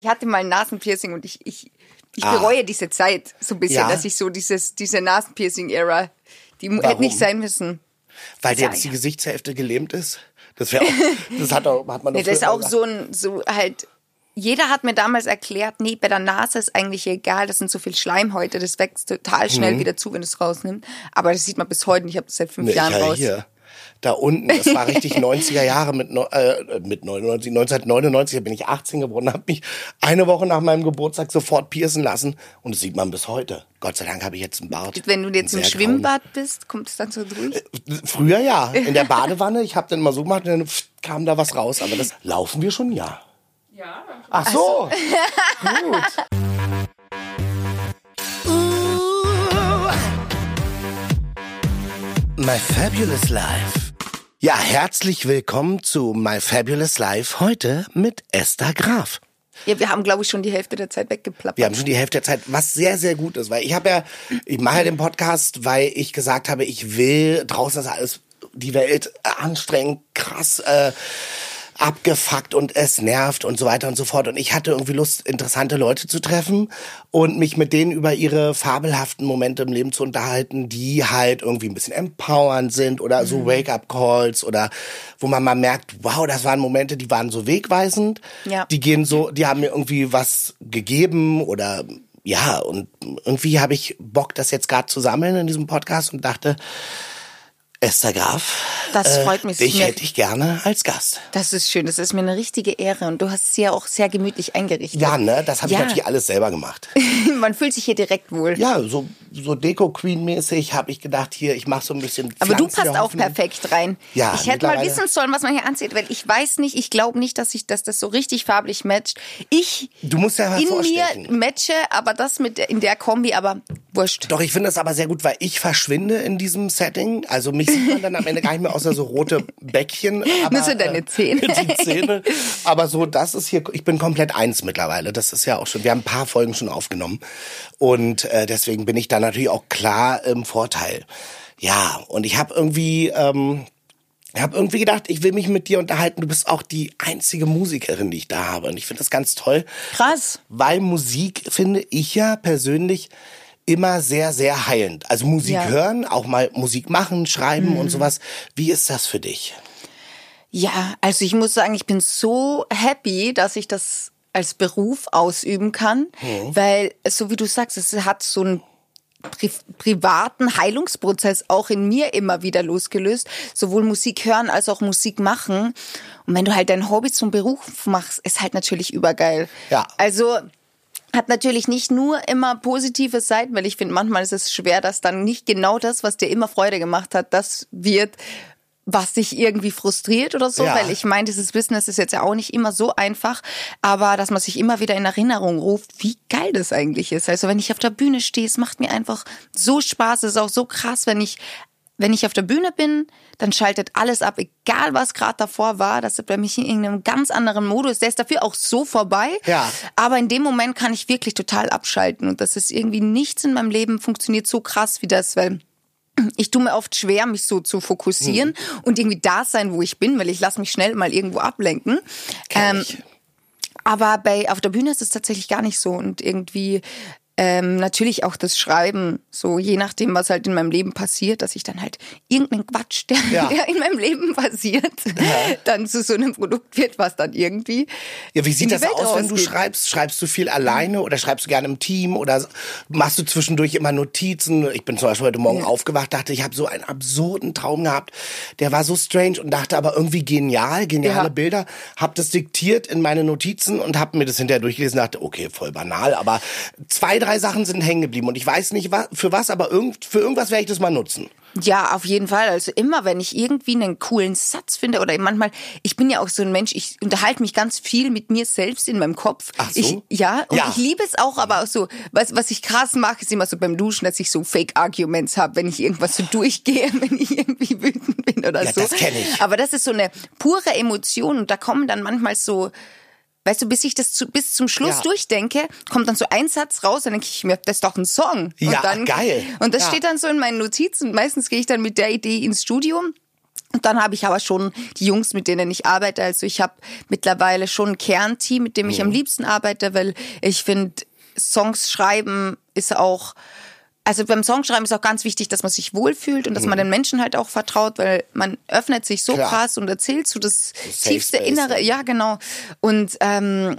Ich hatte mal ein Nasenpiercing und ich, ich, ich Ah. bereue diese Zeit so ein bisschen, Ja. dass ich so dieses, diese Nasenpiercing-Ära, die mu- hätte nicht sein müssen. Weil Ja, jetzt die. Gesichtshälfte gelähmt ist. Das wäre auch, das hat, auch, hat man doch Nee, das ist auch gesagt. so ein, so halt, jeder hat mir damals erklärt, nee, bei der Nase ist eigentlich egal, das sind so viel Schleimhäute, das wächst total schnell wieder zu, wenn du es rausnimmst. Aber das sieht man bis heute nicht, ich habe das seit fünf Mhm. Nee, Jahren ja, raus. hier. Da unten, das war richtig 90er Jahre mit, äh, mit 99, 1999, da bin ich 18 geworden, habe mich eine Woche nach meinem Geburtstag sofort piercen lassen und das sieht man bis heute. Gott sei Dank habe ich jetzt einen Bart. Wenn du jetzt im Schwimmbad bist, kommt es dann so durch? grauen. Früher ja, in der Badewanne, ich habe dann immer so gemacht, und dann kam da was raus, aber das laufen wir schon ja. Ja, Ach so, gut. My Fabulous Life. Ja, herzlich willkommen zu My Fabulous Life heute mit Esther Graf. Ja, wir haben, glaube ich, schon die Hälfte der Zeit weggeplappert. Wir haben schon die Hälfte der Zeit, was sehr, sehr gut ist, weil ich habe ja, ich mache ja den Podcast, weil ich gesagt habe, ich will draußen ist alles, die Welt anstrengend, krass, äh, abgefuckt und es nervt und so weiter und so fort. Und ich hatte irgendwie Lust, interessante Leute zu treffen und mich mit denen über ihre fabelhaften Momente im Leben zu unterhalten, die halt irgendwie ein bisschen empowernd sind oder so Wake-up-Calls oder wo man mal merkt, wow, das waren Momente, die waren so wegweisend. Ja. Die gehen so, die haben mir irgendwie was gegeben oder ja, und irgendwie habe ich Bock, das jetzt gerade zu sammeln in diesem Podcast und dachte, Esther Graf, Das freut mich. dich Mir- hätte ich gerne als Gast. Das ist schön, das ist mir eine richtige Ehre und du hast es ja auch sehr gemütlich eingerichtet. Ja, ne, das habe Ja. ich natürlich alles selber gemacht. Man fühlt sich hier direkt wohl. Ja, so, so Deko-Queen-mäßig habe ich gedacht, hier, ich mache so ein bisschen Aber du Pflanzen passt auch perfekt rein. Ja, ich hätte mal wissen sollen, was man hier anzieht, weil ich weiß nicht, ich glaube nicht, dass ich, dass das so richtig farblich matcht. Ich Du musst ja in hervorstechen. mir matche, aber das mit in der Kombi, aber wurscht. Doch, ich finde das aber sehr gut, weil ich verschwinde in diesem Setting. Also mich sieht man dann am Ende gar nicht mehr außer so rote Bäckchen. Aber, so deine Zähne. Die Zähne. Aber so, das ist hier, ich bin komplett eins mittlerweile. Das ist ja auch schon, wir haben ein paar Folgen schon aufgenommen. Und äh, deswegen bin ich da natürlich auch klar im Vorteil. Ja, und ich habe irgendwie... Ähm, ich habe irgendwie gedacht, ich will mich mit dir unterhalten. Du bist auch die einzige Musikerin, die ich da habe. Und ich finde das ganz toll. Krass. Weil Musik finde ich ja persönlich immer sehr, sehr heilend. Also Musik Ja. Mhm. hören, auch mal Musik machen, schreiben und sowas. Wie ist das für dich? Ja, also ich muss sagen, ich bin so happy, dass ich das als Beruf ausüben kann, weil so wie du sagst, es hat so einen pri privaten Heilungsprozess auch in mir immer wieder losgelöst, sowohl Musik hören als auch Musik machen. Und wenn du halt dein Hobby zum Beruf machst, ist halt natürlich übergeil. Ja. Also hat natürlich nicht nur immer positive Seiten, weil ich finde, manchmal ist es schwer, dass dann nicht genau das, was dir immer Freude gemacht hat, das wird, was dich irgendwie frustriert oder so, Ja. weil ich meine, dieses Business ist jetzt ja auch nicht immer so einfach, aber dass man sich immer wieder in Erinnerung ruft, wie geil das eigentlich ist. Also wenn ich auf der Bühne stehe, es macht mir einfach so Spaß, es ist auch so krass, wenn ich wenn ich auf der Bühne bin, dann schaltet alles ab, egal was gerade davor war. Das ist bei mich in irgendeinem ganz anderen Modus. Der ist dafür auch so vorbei. Ja. Aber in dem Moment kann ich wirklich total abschalten. Und das ist irgendwie nichts in meinem Leben funktioniert so krass wie das, weil ich tue mir oft schwer, mich so zu fokussieren und irgendwie da sein, wo ich bin, weil ich lasse mich schnell mal irgendwo ablenken. Ähm, aber bei auf der Bühne ist es tatsächlich gar nicht so und irgendwie ähm, natürlich auch das Schreiben, so je nachdem, was halt in meinem Leben passiert, dass ich dann halt irgendeinen Quatsch, der, Ja. der in meinem Leben passiert, dann zu so einem Produkt wird, was dann irgendwie. Ja, wie sieht die das Welt aus, wenn du schreibst? Schreibst du viel alleine oder schreibst du gerne im Team oder machst du zwischendurch immer Notizen? Ich bin zum Beispiel heute Morgen aufgewacht, dachte, ich habe so einen absurden Traum gehabt. Der war so strange und dachte aber irgendwie genial, geniale Ja. Bilder. Hab das diktiert in meine Notizen und hab mir das hinterher durchgelesen und dachte, okay, voll banal, aber zwei, drei Sachen sind hängen geblieben und ich weiß nicht für was, aber irgend, für irgendwas werde ich das mal nutzen. Ja, auf jeden Fall. Also immer, wenn ich irgendwie einen coolen Satz finde oder manchmal, ich bin ja auch so ein Mensch, ich unterhalte mich ganz viel mit mir selbst in meinem Kopf. Ach so? Ich, ja, und Ja. ich liebe es auch, aber auch so, was, was ich krass mache, ist immer so beim Duschen, dass ich so Fake-Arguments habe, wenn ich irgendwas so durchgehe, wenn ich irgendwie wütend bin oder Ja, so. das kenn ich. Aber das ist so eine pure Emotion und da kommen dann manchmal so, Weißt du, bis ich das zu, bis zum Schluss Ja. durchdenke, kommt dann so ein Satz raus, dann denke ich mir, das ist doch ein Song. Ja, und dann, geil. Und das Ja. steht dann so in meinen Notizen. Meistens gehe ich dann mit der Idee ins Studio. Und dann habe ich aber schon die Jungs, mit denen ich arbeite. Also ich habe mittlerweile schon ein Kernteam, mit dem ich am liebsten arbeite, weil ich finde, Songs schreiben ist auch also beim Songschreiben ist auch ganz wichtig, dass man sich wohlfühlt und dass man den Menschen halt auch vertraut, weil man öffnet sich so Klar. krass und erzählt so das Safe tiefste Innere. Ja, genau. Und ähm,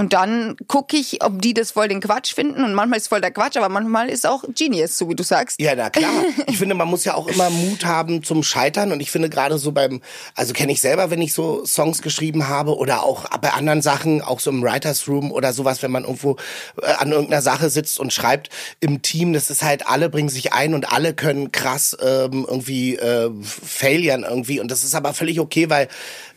und dann gucke ich, ob die das voll den Quatsch finden. Und manchmal ist voll der Quatsch, aber manchmal ist auch Genius, so wie du sagst. Ja, na klar. Ich finde, man muss ja auch immer Mut haben zum Scheitern. Und ich finde gerade so beim, also kenne ich selber, wenn ich so Songs geschrieben habe oder auch bei anderen Sachen, auch so im Writers Room oder sowas, wenn man irgendwo äh, an irgendeiner Sache sitzt und schreibt im Team, das ist halt, alle bringen sich ein und alle können krass ähm, irgendwie äh, failen irgendwie. Und das ist aber völlig okay, weil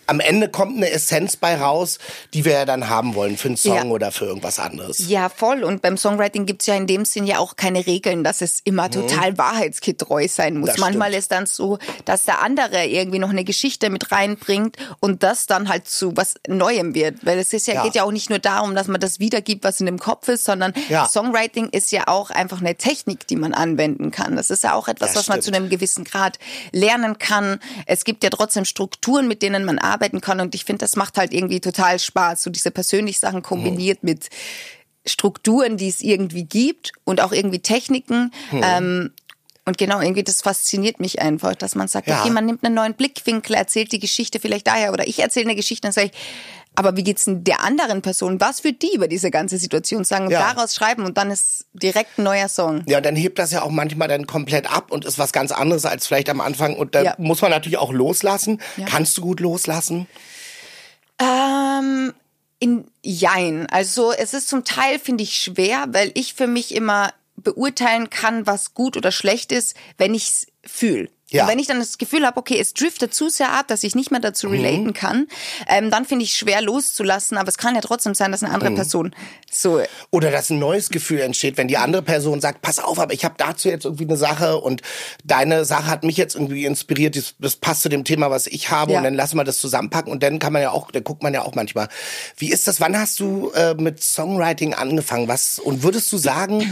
am Ende kommt eine Essenz bei raus, die wir ja dann haben wollen für einen Song Ja. oder für irgendwas anderes. Ja, voll. Und beim Songwriting gibt's ja in dem Sinn ja auch keine Regeln, dass es immer total wahrheitsgetreu sein muss. Mhm. Das Manchmal stimmt. ist dann so, dass der andere irgendwie noch eine Geschichte mit reinbringt und das dann halt zu was Neuem wird. Weil es ist ja, Ja. geht ja auch nicht nur darum, dass man das wiedergibt, was in dem Kopf ist, sondern Ja. Songwriting ist ja auch einfach eine Technik, die man anwenden kann. Das ist ja auch etwas, Das was man zu stimmt. einem gewissen Grad lernen kann. Es gibt ja trotzdem Strukturen, mit denen man arbeiten kann und ich finde, das macht halt irgendwie total Spaß, so diese persönlichen Sachen kombiniert mit Strukturen, die es irgendwie gibt und auch irgendwie Techniken. Ähm, und genau, irgendwie das fasziniert mich einfach, dass man sagt, Ja. okay, man nimmt einen neuen Blickwinkel, erzählt die Geschichte vielleicht daher oder ich erzähle eine Geschichte und sage ich, aber wie geht's denn der anderen Person? Was wird die über diese ganze Situation sagen und Ja. daraus schreiben und dann ist direkt ein neuer Song. Ja, und dann hebt das ja auch manchmal dann komplett ab und ist was ganz anderes als vielleicht am Anfang. Und da Ja. muss man natürlich auch loslassen. Kannst du gut loslassen? Ähm, in Jein. Also es ist zum Teil, finde ich, schwer, weil ich für mich immer beurteilen kann, was gut oder schlecht ist, wenn ich es fühle. Ja. Und wenn ich dann das Gefühl habe, okay, es driftet zu sehr ab, dass ich nicht mehr dazu Mhm. relaten kann, ähm, dann finde ich schwer loszulassen. Aber es kann ja trotzdem sein, dass eine Mhm. andere Person so Oder dass ein neues Gefühl entsteht, wenn die andere Person sagt, pass auf, aber ich habe dazu jetzt irgendwie eine Sache und deine Sache hat mich jetzt irgendwie inspiriert, das, das passt zu dem Thema, was ich habe Ja. und dann lassen wir das zusammenpacken und dann kann man ja auch, dann guckt man ja auch manchmal. Wie ist das, wann hast du äh, mit Songwriting angefangen? Was und würdest du sagen,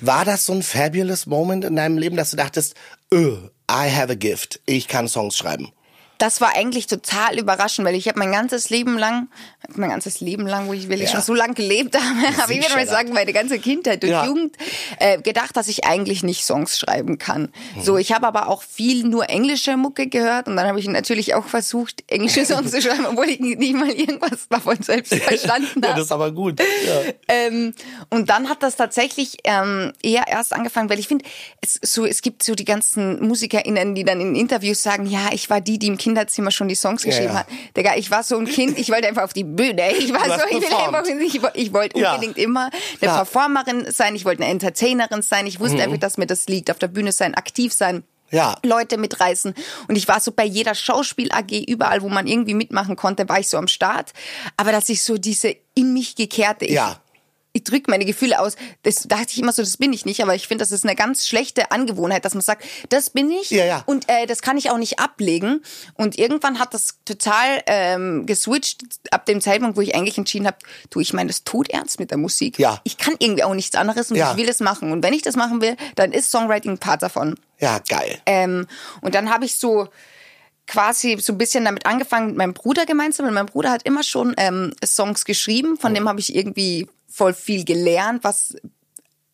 war das so ein fabulous Moment in deinem Leben, dass du dachtest, öh, I have a gift, ich kann Songs schreiben? Das war eigentlich total überraschend, weil ich habe mein ganzes Leben lang, mein ganzes Leben lang, wo ich will ich Ja. schon so lang gelebt habe, aber ich würde mal sagen, meine ganze Kindheit und Ja. Jugend, äh, gedacht, dass ich eigentlich nicht Songs schreiben kann. So, ich habe aber auch viel nur englische Mucke gehört und dann habe ich natürlich auch versucht, englische Songs zu schreiben, obwohl ich nicht mal irgendwas davon selbst verstanden Ja, habe. das ist aber gut. Ja. Ähm, und dann hat das tatsächlich ähm, eher erst angefangen, weil ich finde, es, so, es gibt so die ganzen MusikerInnen, die dann in Interviews sagen, ja, ich war die, die im Kinderzimmer schon die Songs geschrieben ja. hat. Digga, ich war so ein Kind, ich wollte einfach auf die Bühne. Ich war so, ich, will einfach, ich, ich wollte Ja. unbedingt immer eine Ja. Mhm. Performerin sein, ich wollte eine Entertainerin sein, ich wusste einfach, dass mir das liegt, auf der Bühne sein, aktiv sein. Ja. Leute mitreißen. Und ich war so bei jeder Schauspiel-AG, überall, wo man irgendwie mitmachen konnte, war ich so am Start. Aber dass ich so diese in mich gekehrte, ich, Ja. Ich drücke meine Gefühle aus. Das dachte ich immer so, das bin ich nicht. Aber ich finde, das ist eine ganz schlechte Angewohnheit, dass man sagt, das bin ich Ja, ja. und äh, das kann ich auch nicht ablegen. Und irgendwann hat das total ähm, geswitcht ab dem Zeitpunkt, wo ich eigentlich entschieden habe, du, ich meine das tot ernst mit der Musik. Ja. Ich kann irgendwie auch nichts anderes und Ja. ich will das machen. Und wenn ich das machen will, dann ist Songwriting ein Part davon. Ja, geil. Ähm, und dann habe ich so quasi so ein bisschen damit angefangen mit meinem Bruder gemeinsam. Und mein Bruder hat immer schon ähm, Songs geschrieben, von dem habe ich irgendwie voll viel gelernt, was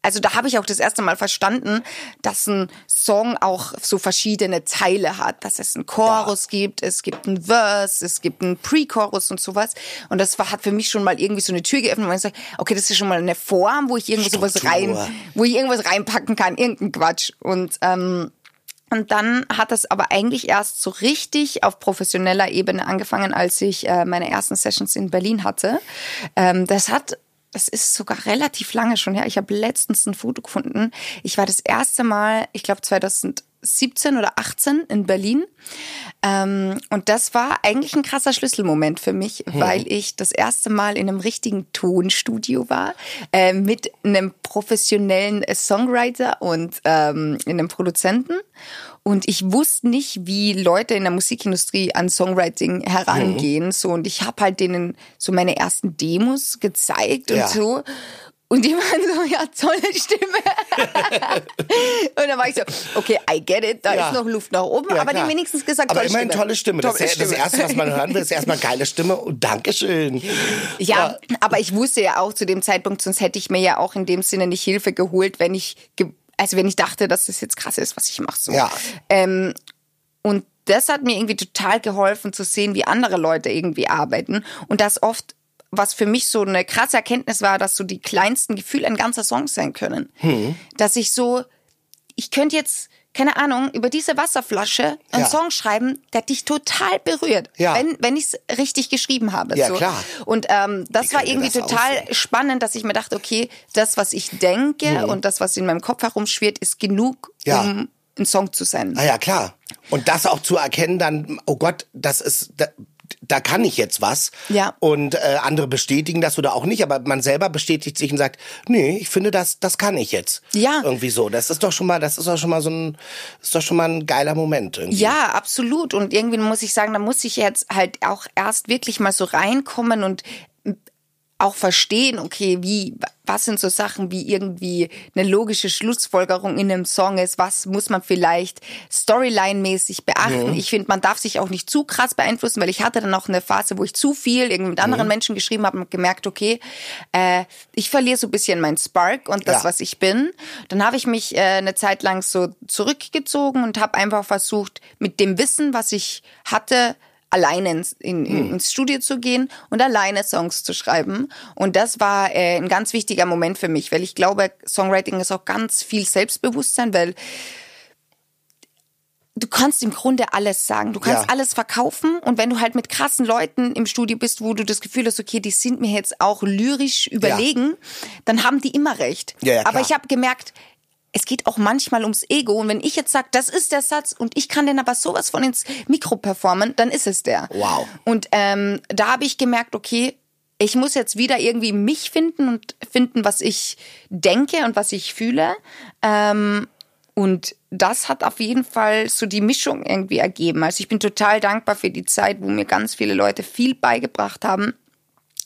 also da habe ich auch das erste Mal verstanden, dass ein Song auch so verschiedene Teile hat, dass es einen Chorus gibt, es gibt einen Verse, es gibt einen Pre-Chorus und sowas. Und das war, hat für mich schon mal irgendwie so eine Tür geöffnet, wo ich sage, okay, das ist schon mal eine Form, wo ich irgendwo sowas rein, wo ich irgendwas reinpacken kann, irgendein Quatsch. Und ähm, und dann hat das aber eigentlich erst so richtig auf professioneller Ebene angefangen, als ich äh, meine ersten Sessions in Berlin hatte. Ähm, das hat das ist sogar relativ lange schon her. Ich habe letztens ein Foto gefunden. Ich war das erste Mal, ich glaube 2017 oder 18 in Berlin. Ähm, und das war eigentlich ein krasser Schlüsselmoment für mich, weil ich das erste Mal in einem richtigen Tonstudio war, äh, mit einem professionellen Songwriter und ähm, einem Produzenten. Und ich wusste nicht, wie Leute in der Musikindustrie an Songwriting herangehen. So und ich habe halt denen so meine ersten Demos gezeigt Ja. und so. Und die waren so, ja, tolle Stimme. und dann war ich so, okay, I get it, da Ja. ist noch Luft nach oben, Ja, aber die klar. haben wenigstens gesagt, Aber tolle immerhin Stimme. tolle Stimme. Das, Tolle ist ja- das Stimme. Erste, was man hören will, ist erstmal geile Stimme und Dankeschön. Ja, aber ich wusste ja auch zu dem Zeitpunkt, sonst hätte ich mir ja auch in dem Sinne nicht Hilfe geholt, wenn ich, ge also wenn ich dachte, dass das jetzt krass ist, was ich mache. So. Ja. Ähm, und das hat mir irgendwie total geholfen zu sehen, wie andere Leute irgendwie arbeiten und das oft was für mich so eine krasse Erkenntnis war, dass so die kleinsten Gefühle ein ganzer Song sein können. Hm. Dass ich so, ich könnte jetzt, keine Ahnung, über diese Wasserflasche einen Ja. Song schreiben, der dich total berührt, Ja. wenn, wenn ich es richtig geschrieben habe. Ja, so. klar. Und ähm, das Wie war irgendwie das total aussehen? spannend, dass ich mir dachte, okay, das, was ich denke und das, was in meinem Kopf herumschwirrt, ist genug, Ja. um ein Song zu sein. Ah ja, klar. Und das auch zu erkennen dann, oh Gott, das ist, da, kann ich jetzt was. Ja. Und äh, andere bestätigen das oder auch nicht, aber man selber bestätigt sich und sagt, nee, ich finde das, das kann ich jetzt. Ja. Irgendwie so. Das ist doch schon mal, das ist doch schon mal so ein, ist doch schon mal ein geiler Moment. Irgendwie. Ja, absolut. Und irgendwie muss ich sagen, da muss ich jetzt halt auch erst wirklich mal so reinkommen und auch verstehen, okay, wie, was sind so Sachen wie irgendwie eine logische Schlussfolgerung in einem Song ist, was muss man vielleicht Storyline-mäßig beachten. Ich finde, man darf sich auch nicht zu krass beeinflussen, weil ich hatte dann auch eine Phase, wo ich zu viel irgendwie mit anderen Menschen geschrieben habe und gemerkt, okay, äh, ich verliere so ein bisschen meinen Spark und das, Ja. was ich bin. Dann habe ich mich äh, eine Zeit lang so zurückgezogen und habe einfach versucht, mit dem Wissen, was ich hatte, alleine ins, in, in, ins Studio zu gehen und alleine Songs zu schreiben. Und das war äh, ein ganz wichtiger Moment für mich, weil ich glaube, Songwriting ist auch ganz viel Selbstbewusstsein, weil du kannst im Grunde alles sagen. Du kannst Ja. alles verkaufen und wenn du halt mit krassen Leuten im Studio bist, wo du das Gefühl hast, okay, die sind mir jetzt auch lyrisch überlegen, dann haben die immer recht. Ja, ja. Aber ich habe gemerkt, es geht auch manchmal ums Ego und wenn ich jetzt sage, das ist der Satz und ich kann den aber sowas von ins Mikro performen, dann ist es der. Wow. Und ähm, da habe ich gemerkt, okay, ich muss jetzt wieder irgendwie mich finden und finden, was ich denke und was ich fühle. Ähm, und das hat auf jeden Fall so die Mischung irgendwie ergeben. Also ich bin total dankbar für die Zeit, wo mir ganz viele Leute viel beigebracht haben.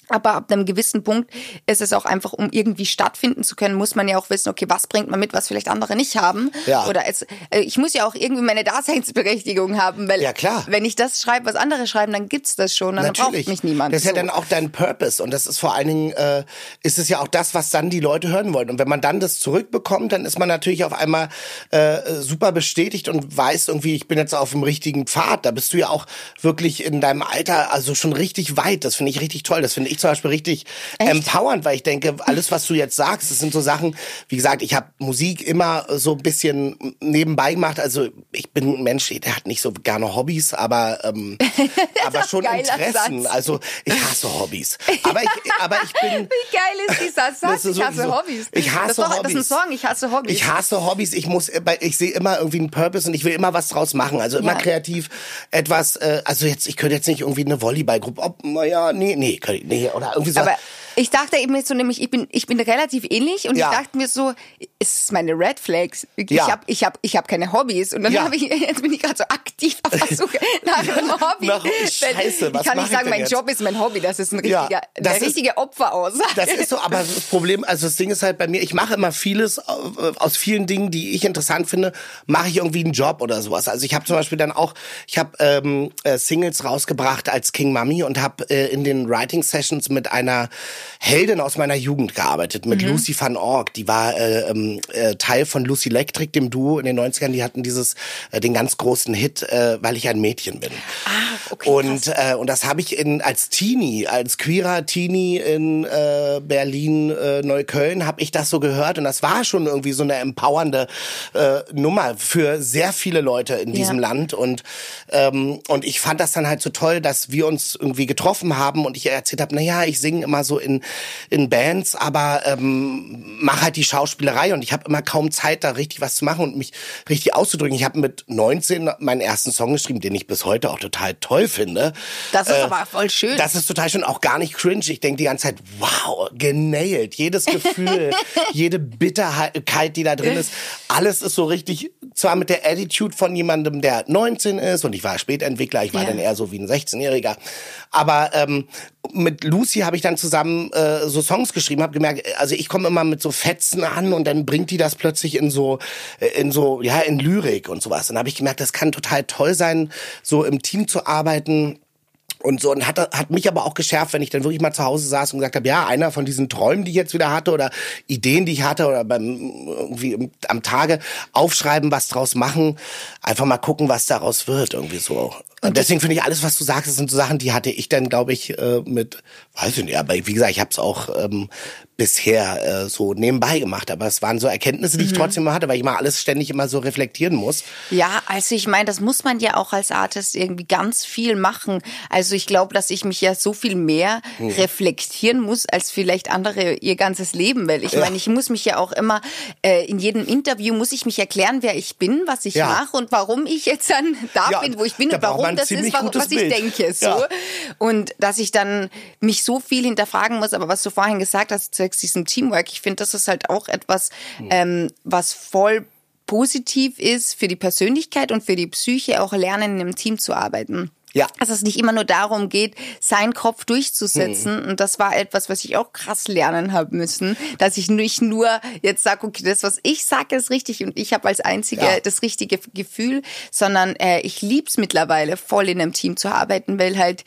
Aber ab einem gewissen Punkt ist es auch einfach, um irgendwie stattfinden zu können, muss man ja auch wissen, okay, was bringt man mit, was vielleicht andere nicht haben. Ja. Oder es, äh, ich muss ja auch irgendwie meine Daseinsberechtigung haben, weil Ja, klar. wenn ich das schreibe, was andere schreiben, dann gibt's das schon, dann braucht mich niemand. Das ist ja So. dann auch dein Purpose und das ist vor allen Dingen, äh, ist es ja auch das, was dann die Leute hören wollen. Und wenn man dann das zurückbekommt, dann ist man natürlich auf einmal äh, super bestätigt und weiß irgendwie, ich bin jetzt auf dem richtigen Pfad. Da bist du ja auch wirklich in deinem Alter also schon richtig weit. Das finde ich richtig toll. Das finde ich zum Beispiel richtig empowernd, weil ich denke, alles, was du jetzt sagst, das sind so Sachen, wie gesagt, ich habe Musik immer so ein bisschen nebenbei gemacht. Also ich bin ein Mensch, der hat nicht so gerne Hobbys, aber, ähm, aber schon Interessen. Satz. Also ich hasse Hobbys. Aber ich, aber ich bin. Wie geil ist dieser Satz? Ist ich hasse so. Hobbys. Ich hasse das doch, Das ist Hobbys. ein Song, ich hasse Hobbys. Ich hasse Hobbys. Ich muss, ich sehe immer irgendwie einen Purpose und ich will immer was draus machen. Also immer Ja. kreativ etwas. Äh, also jetzt, ich könnte jetzt nicht irgendwie eine Volleyballgruppe. Ob, naja, nee, nee, könnte ich- nee, oder irgendwie so. Aber ich dachte eben so nämlich, ich bin, ich bin relativ ähnlich und Ja. ich dachte mir so, es ist meine Red Flags. Ich Ja. habe ich hab, ich hab keine Hobbys und dann Ja. habe ich, jetzt bin ich gerade so aktiv auf der Suche nach einem Hobby. Nach- Scheiße, was ich kann nicht ich sagen, mein jetzt? Job ist mein Hobby. Das ist ein Ja, richtiger, das eine ist- richtige Opferaussage. Das ist so, aber das Problem, also das Ding ist halt bei mir, ich mache immer vieles äh, aus vielen Dingen, die ich interessant finde, mache ich irgendwie einen Job oder sowas. Also ich habe zum Beispiel dann auch, ich habe ähm, äh, Singles rausgebracht als King Mummy und habe äh, in den Writing Sessions mit einer Heldin aus meiner Jugend gearbeitet, mit Lucy van Org. Die war äh, ähm, äh, Teil von Lucy Electric, dem Duo in den 90ern. Die hatten dieses, äh, den ganz großen Hit, äh, weil ich ein Mädchen bin. Ah, okay, Und, äh, und das habe ich in, als Teenie, als queerer Teenie in äh, Berlin, äh, Neukölln, habe ich das so gehört. Und das war schon irgendwie so eine empowernde äh, Nummer für sehr viele Leute in diesem Ja. Land. Und, ähm, und ich fand das dann halt so toll, dass wir uns irgendwie getroffen haben und ich erzählt habe, naja, ich singe immer so in, in Bands, aber ähm, mach halt die Schauspielerei. Und ich habe immer kaum Zeit, da richtig was zu machen und mich richtig auszudrücken. Ich habe mit 19 meinen ersten Song geschrieben, den ich bis heute auch total toll finde. Das ist äh, aber voll schön. Das ist total schön, auch gar nicht cringe. Ich denke die ganze Zeit, wow, genailt. Jedes Gefühl, jede Bitterkeit, die da drin ist, alles ist so richtig, zwar mit der Attitude von jemandem, der 19 ist und ich war Spätentwickler, ich war ja. dann eher so wie ein 16-Jähriger, aber ähm, mit Lucy habe ich dann zusammen äh, so Songs geschrieben, habe gemerkt, also ich komme immer mit so Fetzen an und dann bringt die das plötzlich in so äh, in so ja in Lyrik und sowas. Dann habe ich gemerkt, das kann total toll sein, so im Team zu arbeiten und so und hat hat mich aber auch geschärft, wenn ich dann wirklich mal zu Hause saß und gesagt habe, ja, einer von diesen Träumen, die ich jetzt wieder hatte oder Ideen, die ich hatte oder beim irgendwie am Tage aufschreiben, was draus machen, einfach mal gucken, was daraus wird irgendwie so. Und deswegen finde ich alles, was du sagst, das sind so Sachen, die hatte ich dann, glaube ich, äh, mit, weiß ich nicht, aber wie gesagt, ich habe es auch ähm, bisher äh, so nebenbei gemacht, aber es waren so Erkenntnisse, die mhm. ich trotzdem immer hatte, weil ich mal alles ständig immer so reflektieren muss. Ja, also ich meine, das muss man ja auch als Artist irgendwie ganz viel machen. Also ich glaube, dass ich mich ja so viel mehr mhm. reflektieren muss als vielleicht andere ihr ganzes Leben, weil ich ja. meine, ich muss mich ja auch immer äh, in jedem Interview muss ich mich erklären, wer ich bin, was ich ja. mache und warum ich jetzt dann da ja, bin, wo ich bin und warum das ist, warum, was ich denke. So. Und dass ich dann mich so viel hinterfragen muss, aber was du vorhin gesagt hast, zwecks diesem Teamwork. Ich finde, das ist halt auch etwas, hm. ähm, was voll positiv ist für die Persönlichkeit und für die Psyche, auch lernen, in einem Team zu arbeiten. Ja. Dass es nicht immer nur darum geht, seinen Kopf durchzusetzen. Hm. Und das war etwas, was ich auch krass lernen habe müssen, dass ich nicht nur jetzt sage, okay, das, was ich sage, ist richtig und ich habe als Einzige ja. das richtige Gefühl, sondern äh, ich lieb's mittlerweile, voll in einem Team zu arbeiten, weil halt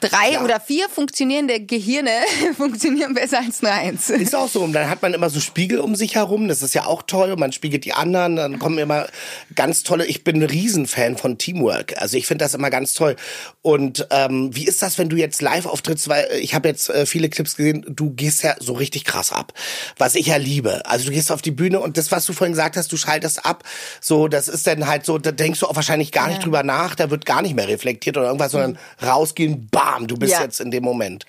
drei ja. oder vier funktionierende Gehirne funktionieren besser als nur eins. Ist auch so. Und dann hat man immer so Spiegel um sich herum. Das ist ja auch toll. Man spiegelt die anderen. Dann kommen immer ganz tolle. Ich bin ein Riesenfan von Teamwork. Also ich finde das immer ganz toll. Und ähm, wie ist das, wenn du jetzt live auftrittst? Weil ich habe jetzt äh, viele Clips gesehen. Du gehst ja so richtig krass ab. Was ich ja liebe. Also du gehst auf die Bühne und das, was du vorhin gesagt hast, du schaltest ab. So, das ist dann halt so, da denkst du auch wahrscheinlich gar nicht drüber nach. Da wird gar nicht mehr reflektiert oder irgendwas, sondern mhm. rausgehen, bam, du bist ja. jetzt in dem Moment.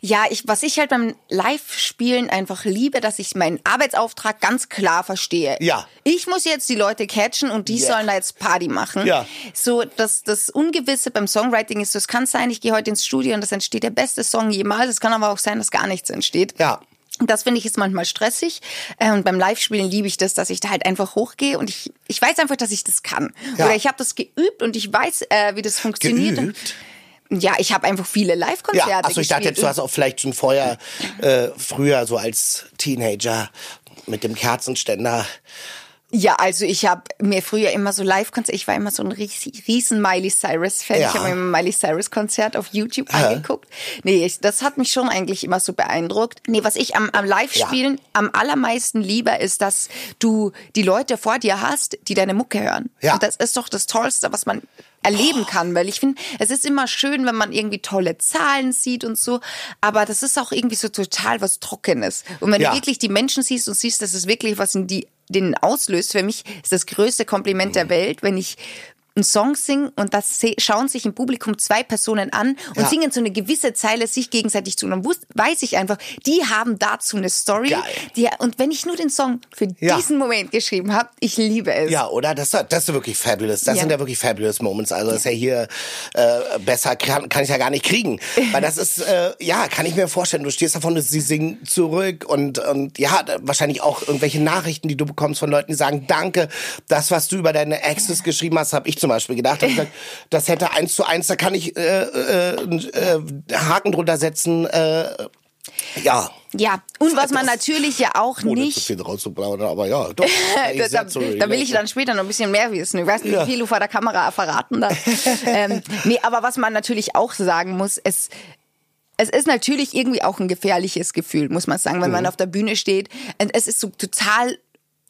Ja, ich, was ich halt beim Live-Spielen einfach liebe, dass ich meinen Arbeitsauftrag ganz klar verstehe. Ja. Ich muss jetzt die Leute catchen und die yeah. sollen da jetzt Party machen. Ja. So, das, das Ungewisse beim Songwriting ist, so, es kann sein, ich gehe heute ins Studio und das entsteht der beste Song jemals. Es kann aber auch sein, dass gar nichts entsteht. Ja. Das finde ich jetzt manchmal stressig. Äh, und beim Live-Spielen liebe ich das, dass ich da halt einfach hochgehe und ich, ich weiß einfach, dass ich das kann. Ja. Oder ich habe das geübt und ich weiß, äh, wie das funktioniert. Geübt? Ja, ich habe einfach viele Live-Konzerte. Ja, also ich dachte jetzt, du hast auch vielleicht schon vorher, äh, früher so als Teenager mit dem Kerzenständer ja, also ich habe mir früher immer so Live-Konzerte, ich war immer so ein riesen Miley Cyrus-Fan. Ja. Ich habe mir immer Miley Cyrus-Konzert auf YouTube ja. angeguckt. Nee, ich, das hat mich schon eigentlich immer so beeindruckt. Nee, was ich am, am Live-Spielen ja. am allermeisten liebe, ist, dass du die Leute vor dir hast, die deine Mucke hören. Ja. Und das ist doch das Tollste, was man erleben kann, weil ich finde, es ist immer schön, wenn man irgendwie tolle Zahlen sieht und so, aber das ist auch irgendwie so total was Trockenes. Und wenn ja. du wirklich die Menschen siehst und siehst, dass es wirklich was in die den auslöst, für mich ist das größte Kompliment der Welt, wenn ich einen Song singen und das schauen sich im Publikum zwei Personen an und ja. singen so eine gewisse Zeile sich gegenseitig zu. Und dann weiß ich einfach, die haben dazu eine Story. Geil. Die, und wenn ich nur den Song für ja. diesen Moment geschrieben habe, ich liebe es. Ja, oder? Das, das ist wirklich fabulous. Das ja. sind ja wirklich fabulous Moments. Also das ist ja hier äh, besser kann, kann ich ja gar nicht kriegen. Weil das ist, äh, ja, kann ich mir vorstellen. Du stehst davon, sie singen zurück und, und ja, wahrscheinlich auch irgendwelche Nachrichten, die du bekommst von Leuten, die sagen, danke, das, was du über deine Exes geschrieben hast, habe ich zum Beispiel gedacht. Und gesagt, das hätte eins zu eins, da kann ich äh, äh, äh, Haken drunter setzen. Äh, ja. Ja, und was man natürlich ja auch Ohne nicht. Zu viel aber ja, doch. da, da, will ich dann später noch ein bisschen mehr wissen. Ich weiß nicht, wie viel du vor der Kamera verraten darfst. ähm, nee, aber was man natürlich auch sagen muss, es, es ist natürlich irgendwie auch ein gefährliches Gefühl, muss man sagen, wenn mhm. man auf der Bühne steht. Es ist so total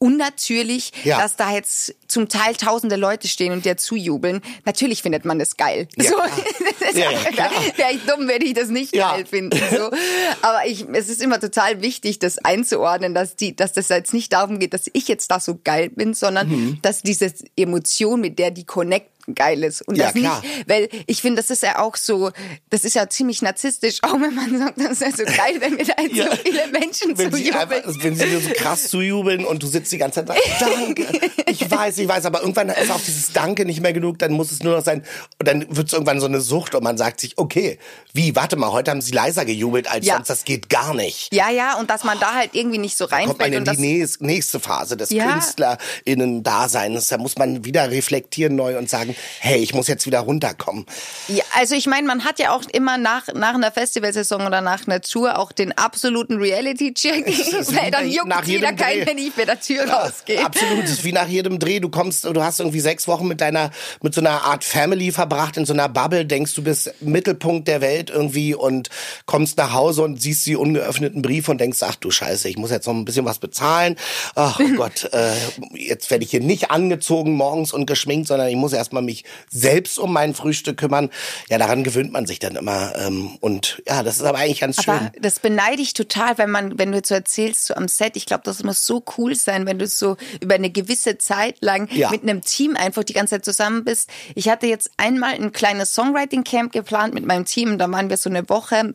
unnatürlich, ja. dass da jetzt zum Teil tausende Leute stehen und dir zujubeln. Natürlich findet man das geil. Ja, so, das ja, ja, Wäre ich dumm, wenn ich das nicht geil finden. So. Aber ich, es ist immer total wichtig, das einzuordnen, dass die, dass das jetzt nicht darum geht, dass ich jetzt da so geil bin, sondern mhm. dass diese Emotion, mit der die connect geil ist. Und Ja, das nicht, klar. weil ich finde, das ist ja auch so, das ist ja ziemlich narzisstisch, auch wenn man sagt, das ist ja so geil, wenn wir da jetzt Ja. so viele Menschen wenn sie, einfach, zujubeln. wenn sie dir so krass zujubeln und du sitzt die ganze Zeit da, danke. Ich weiß, ich weiß, aber irgendwann ist auch dieses Danke nicht mehr genug, dann muss es nur noch sein, und dann wird es irgendwann so eine Sucht und man sagt sich, okay, wie, warte mal, heute haben sie leiser gejubelt als Ja. sonst, das geht gar nicht. Ja, ja, und dass man da halt irgendwie nicht so Kommt man reinfällt in und die das nächst- nächste Phase des Ja. KünstlerInnen-Daseins. Da muss man wieder reflektieren neu und sagen, hey, ich muss jetzt wieder runterkommen. Ja, also ich meine, man hat ja auch immer nach, nach einer Festivalsaison oder nach einer Tour auch den absoluten Reality-Check, weil dann juckt nach wieder jedem kein, Dreh. wenn ich mit der Tür rausgehe. Absolut, ist wie nach jedem Dreh. Du kommst, du hast irgendwie sechs Wochen mit deiner, mit so einer Art Family verbracht, in so einer Bubble, denkst du bist Mittelpunkt der Welt irgendwie und kommst nach Hause und siehst die ungeöffneten Briefe und denkst, ach du Scheiße, ich muss jetzt noch ein bisschen was bezahlen. Ach oh Gott, äh, jetzt werde ich hier nicht angezogen morgens und geschminkt, sondern ich muss erstmal mich selbst um mein Frühstück kümmern. Ja, daran gewöhnt man sich dann immer. Ähm, und ja, das ist aber eigentlich ganz schön. Aber das beneide ich total, wenn man, wenn du jetzt so erzählst, so am Set, ich glaube, das muss so cool sein, wenn du so über eine gewisse Zeit lang Ja. mit einem Team einfach die ganze Zeit zusammen bist. Ich hatte jetzt einmal ein kleines Songwriting-Camp geplant mit meinem Team, da waren wir so eine Woche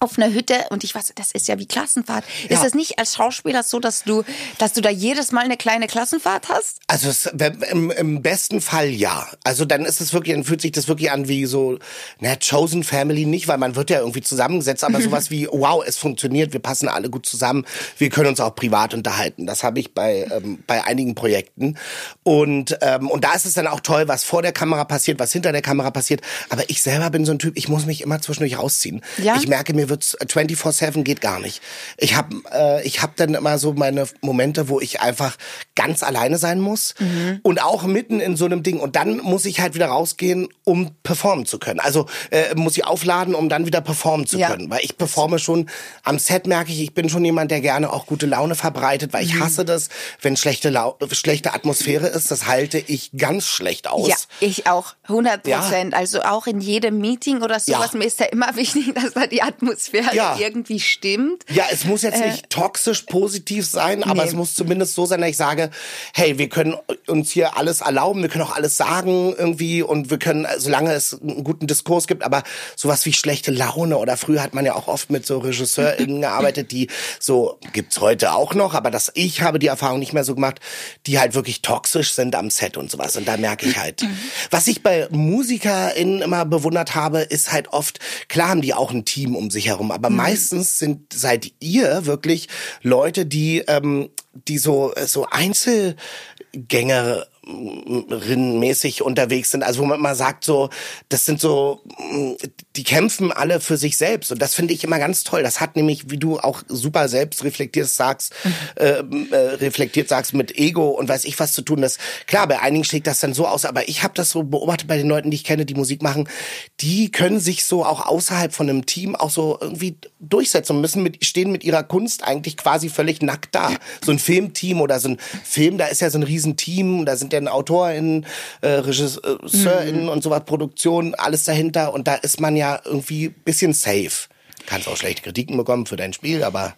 auf einer Hütte und ich weiß, das ist ja wie Klassenfahrt. Ja. Ist das nicht als Schauspieler so, dass du, dass du da jedes Mal eine kleine Klassenfahrt hast? Also es, im, im besten Fall ja. Also dann ist es wirklich, dann fühlt sich das wirklich an wie so, na, Chosen Family nicht, weil man wird ja irgendwie zusammengesetzt, aber sowas wie, wow, es funktioniert, wir passen alle gut zusammen, wir können uns auch privat unterhalten. Das habe ich bei, ähm, bei einigen Projekten. Und, ähm, und da ist es dann auch toll, was vor der Kamera passiert, was hinter der Kamera passiert. Aber ich selber bin so ein Typ, ich muss mich immer zwischendurch rausziehen. Ja? Ich merke, mir wird's 24/7 geht gar nicht. Ich habe äh, ich habe dann immer so meine Momente, wo ich einfach ganz alleine sein muss und auch mitten in so einem Ding und dann muss ich halt wieder rausgehen, um performen zu können. Also äh, muss ich aufladen, um dann wieder performen zu Ja. können, weil ich performe schon am Set merke ich, ich bin schon jemand, der gerne auch gute Laune verbreitet, weil ich hasse das, wenn schlechte Lau schlechte Atmosphäre ist, das halte ich ganz schlecht aus. Ja, ich auch. 100 Ja. Prozent. Also auch in jedem Meeting oder sowas. Ja. Mir ist ja immer wichtig, dass da die Atmosphäre Ja. irgendwie stimmt. Ja, es muss jetzt nicht toxisch positiv sein, aber Äh. nee. es muss zumindest so sein, dass ich sage, hey, wir können uns hier alles erlauben, wir können auch alles sagen irgendwie und wir können, solange es einen guten Diskurs gibt, aber sowas wie schlechte Laune oder früher hat man ja auch oft mit so RegisseurInnen gearbeitet, die so, gibt's heute auch noch, aber das, ich habe die Erfahrung nicht mehr so gemacht, die halt wirklich toxisch sind am Set und sowas und da merke ich halt. Was ich bei MusikerInnen immer bewundert habe, ist halt oft, klar haben die auch ein Team um sich herum, aber meistens sind, seid ihr wirklich Leute, die, ähm, die so, so Einzelgänger mäßig unterwegs sind, also wo man mal sagt so, das sind so, mh, die kämpfen alle für sich selbst und das finde ich immer ganz toll. Das hat nämlich, wie du auch super selbst reflektiert sagst, äh, äh, reflektiert sagst mit Ego und weiß ich was zu tun. Das klar, bei einigen schlägt das dann so aus, aber ich habe das so beobachtet bei den Leuten, die ich kenne, die Musik machen, die können sich so auch außerhalb von einem Team auch so irgendwie durchsetzen und müssen mit stehen mit ihrer Kunst eigentlich quasi völlig nackt da. So ein Filmteam oder so ein Film, da ist ja so ein Riesenteam, da sind ja AutorInnen, äh, RegisseurInnen und sowas, Produktion, alles dahinter und da ist man ja irgendwie bisschen safe. Kannst auch schlechte Kritiken bekommen für dein Spiel, aber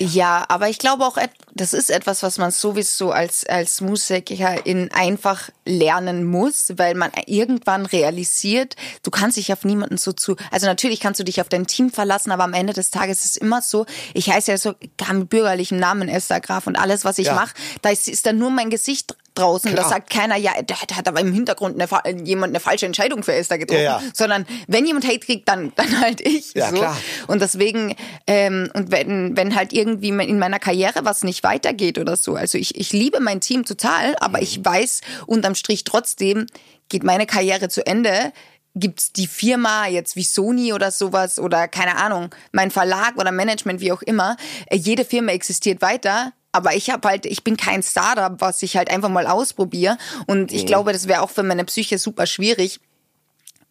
Ja, aber ich glaube auch, das ist etwas, was man sowieso als, als Musiker in einfach lernen muss, weil man irgendwann realisiert, du kannst dich auf niemanden so zu, also natürlich kannst du dich auf dein Team verlassen, aber am Ende des Tages ist es immer so, ich heiße ja so gar mit bürgerlichem Namen Esther Graf und alles, was ich Ja. mache, da ist, ist dann nur mein Gesicht draußen. Da Klar. sagt keiner, ja, da, da hat aber im Hintergrund eine, jemand eine falsche Entscheidung für Esther getroffen. Ja, ja. Sondern wenn jemand Hate kriegt, dann, dann halt ich. Ja, so. klar. Und deswegen, ähm, und wenn, wenn halt irgendwie in meiner Karriere was nicht weitergeht oder so, also ich, ich liebe mein Team total, aber ich weiß unterm Strich trotzdem, geht meine Karriere zu Ende, gibt's die Firma jetzt wie Sony oder sowas oder keine Ahnung, mein Verlag oder Management, wie auch immer, äh, jede Firma existiert weiter. Aber ich habe halt, ich bin kein Startup, was ich halt einfach mal ausprobiere. Und ich glaube, das wäre auch für meine Psyche super schwierig,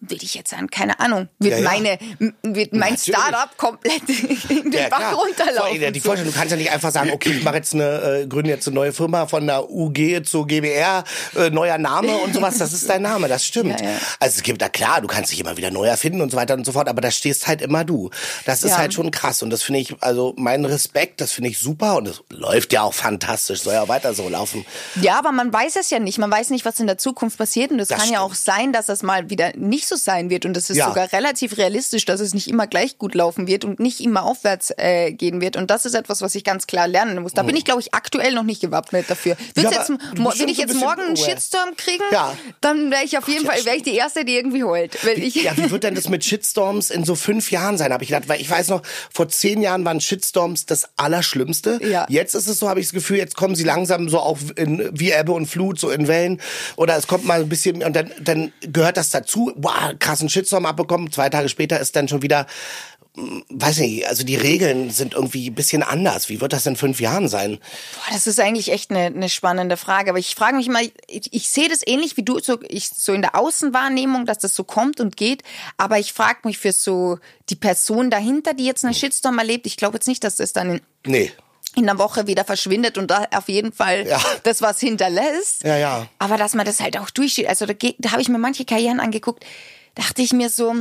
würde ich jetzt sagen, keine Ahnung, wird Ja, ja. meine, wird mein Natürlich. Startup komplett in den Ja, Bach klar. runterlaufen. Vor- Die. Vorstellung, du kannst ja nicht einfach sagen, okay, ich mache jetzt eine, äh, gründe jetzt eine neue Firma von der UG zu GBR, äh, neuer Name und sowas. Das ist dein Name, das stimmt. Ja, ja. Also es gibt, na klar, du kannst dich immer wieder neu erfinden und so weiter und so fort, aber da stehst halt immer du. Das ist Ja. halt schon krass und das finde ich, also mein Respekt, das finde ich super und es läuft ja auch fantastisch, soll ja weiter so laufen. Ja, aber man weiß es ja nicht. Man weiß nicht, was in der Zukunft passiert. Und es kann ja stimmt. auch sein, dass das mal wieder nicht so sein wird. Und es ist Ja. sogar relativ realistisch, dass es nicht immer gleich gut laufen wird und nicht immer aufwärts äh, gehen wird. Und das ist etwas, was ich ganz klar lernen muss. Da bin ich, glaube ich, aktuell noch nicht gewappnet dafür. Ja, jetzt, wenn ich jetzt morgen einen. Shitstorm kriegen, Ja. dann wäre ich auf jeden ja, Fall wäre ich die Erste, die irgendwie heult. Weil ich, Ja, wie wird denn das mit Shitstorms in so fünf Jahren sein, habe ich gedacht. Weil ich weiß noch, vor zehn Jahren waren Shitstorms das Allerschlimmste. Ja. Jetzt ist es so, habe ich das Gefühl, jetzt kommen sie langsam so auch in, wie Ebbe und Flut, so in Wellen. Oder es kommt mal ein bisschen, und dann, dann gehört das dazu. Boah, krassen Shitstorm abbekommen. Zwei Tage später ist dann schon wieder, hm, weiß nicht, also die Regeln sind irgendwie ein bisschen anders. Wie wird das in fünf Jahren sein? Boah, das ist eigentlich echt eine, eine spannende Frage. Aber ich frage mich mal, ich, ich sehe das ähnlich wie du, so, ich, so in der Außenwahrnehmung, dass das so kommt und geht. Aber ich frage mich für so die Person dahinter, die jetzt einen Shitstorm erlebt, ich glaube jetzt nicht, dass das dann in, Nee. In einer Woche wieder verschwindet und da auf jeden Fall Ja. das was hinterlässt. Ja, ja. Aber dass man das halt auch durchsteht. Also da, da habe ich mir manche Karrieren angeguckt, dachte ich mir so,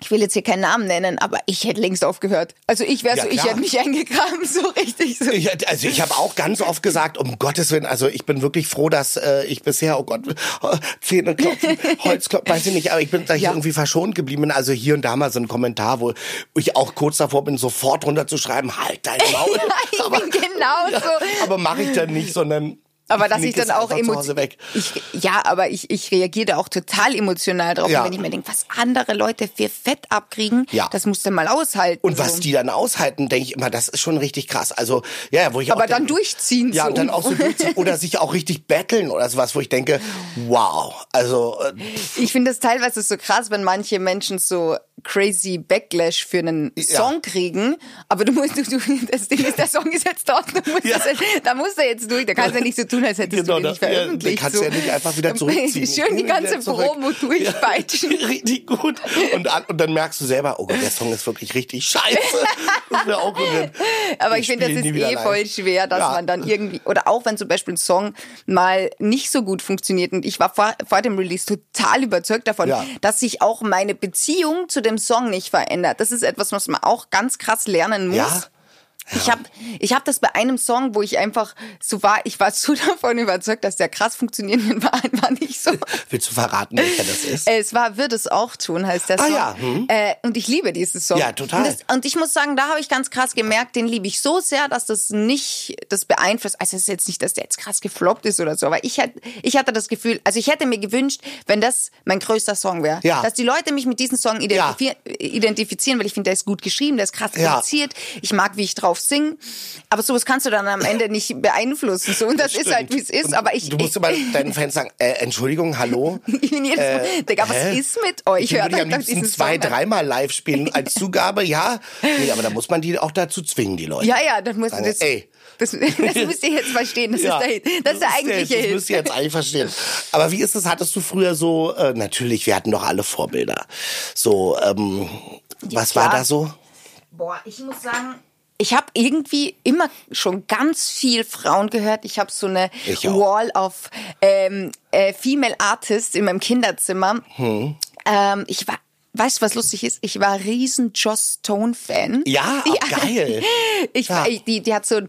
ich will jetzt hier keinen Namen nennen, aber ich hätte längst aufgehört. Also ich wäre Ja, so, ich klar. hätte mich eingegraben, so richtig so. Ich, also ich habe auch ganz oft gesagt, um Gottes Willen, also ich bin wirklich froh, dass äh, ich bisher, oh Gott, Zähne klopfen, Holz klopfen, weiß ich nicht, aber ich bin da Ja. irgendwie verschont geblieben. bin. Also hier und da mal so ein Kommentar, wo ich auch kurz davor bin, sofort runterzuschreiben, halt dein Maul. ich aber, bin genauso. aber mache ich dann nicht, sondern Aber dass ich dann auch emotional. Ich, ja, aber ich, ich reagiere da auch total emotional drauf. Ja. Und wenn ich mir denke, was andere Leute für Fett abkriegen, Ja. das musst du mal aushalten. Und was so. die dann aushalten, denke ich immer, das ist schon richtig krass. Also, ja, wo ich auch Aber dann denke- durchziehen, Ja, so. und dann auch so durchziehen oder sich auch richtig betteln oder sowas, wo ich denke, wow. Also, äh, Ich finde es teilweise so krass, wenn manche Menschen so crazy Backlash für einen Ja. Song kriegen. Aber du musst, du, du, das Ding ist, der Song ist jetzt dort. Du musst Ja. das, da musst du jetzt durch. Da kannst du ja nicht so tun, als hättest Genau, du den nicht ja, veröffentlicht. den kannst so. ja nicht einfach wieder zurückziehen. Schön die ganze. Promo durchpeitschen. Ja, richtig gut. Und, und dann merkst du selber, oh Gott, der Song ist wirklich richtig scheiße. Das wäre auch gut. Aber ich finde, das ist eh live. voll schwer, dass Ja. man dann irgendwie, oder auch wenn zum Beispiel ein Song mal nicht so gut funktioniert und ich war vor, vor dem Release total überzeugt davon, Ja. dass sich auch meine Beziehung zu dem Song nicht verändert. Das ist etwas, was man auch ganz krass lernen muss. Ja. Ich habe ich hab das bei einem Song, wo ich einfach so war, ich war so davon überzeugt, dass der krass funktioniert wird, war einfach nicht so. Willst du verraten, welcher das ist? Es war Wird es auch tun, heißt der Ah, Song. ja, hm. äh, und ich liebe diesen Song. Ja, total. Und, das, und ich muss sagen, da habe ich ganz krass gemerkt, den liebe ich so sehr, dass das nicht das beeinflusst. Also es ist jetzt nicht, dass der jetzt krass gefloppt ist oder so, aber ich, hätt- ich hatte das Gefühl, also ich hätte mir gewünscht, wenn das mein größter Song wäre, Ja. dass die Leute mich mit diesem Song identifizieren, identifizieren weil ich finde, der ist gut geschrieben, der ist krass Ja. produziert, ich mag, wie ich drauf singe, aber sowas kannst du dann am Ende nicht beeinflussen. So, und das, ist halt, wie es ist, Und aber ich... Du musst ich, immer deinen Fans sagen, äh, Entschuldigung, hallo. ich bin jedes Mal, Äh, Digga, was hä? ist mit euch? Ich würde euch am liebsten zwei, dreimal live spielen als Zugabe, ja. Nee, aber da muss man die auch dazu zwingen, die Leute. Ja, ja, das muss Sagen, das, ey. das, das müsst ihr jetzt verstehen. Das Ja, ist der, das ist der eigentliche Das Hit. müsst ihr jetzt eigentlich verstehen. Aber wie ist es? Hattest du früher so, äh, natürlich, wir hatten doch alle Vorbilder. So, ähm, was war klar. da so? Boah, ich muss sagen, ich habe irgendwie immer schon ganz viel Frauen gehört. Ich habe so eine. Wall of ähm, äh, Female Artists in meinem Kinderzimmer. Hm. Ähm, ich war, weißt du, was lustig ist? Ich war riesen Joss Stone Fan. Ja, auch geil. Ich, Ja. ich- die, die hat so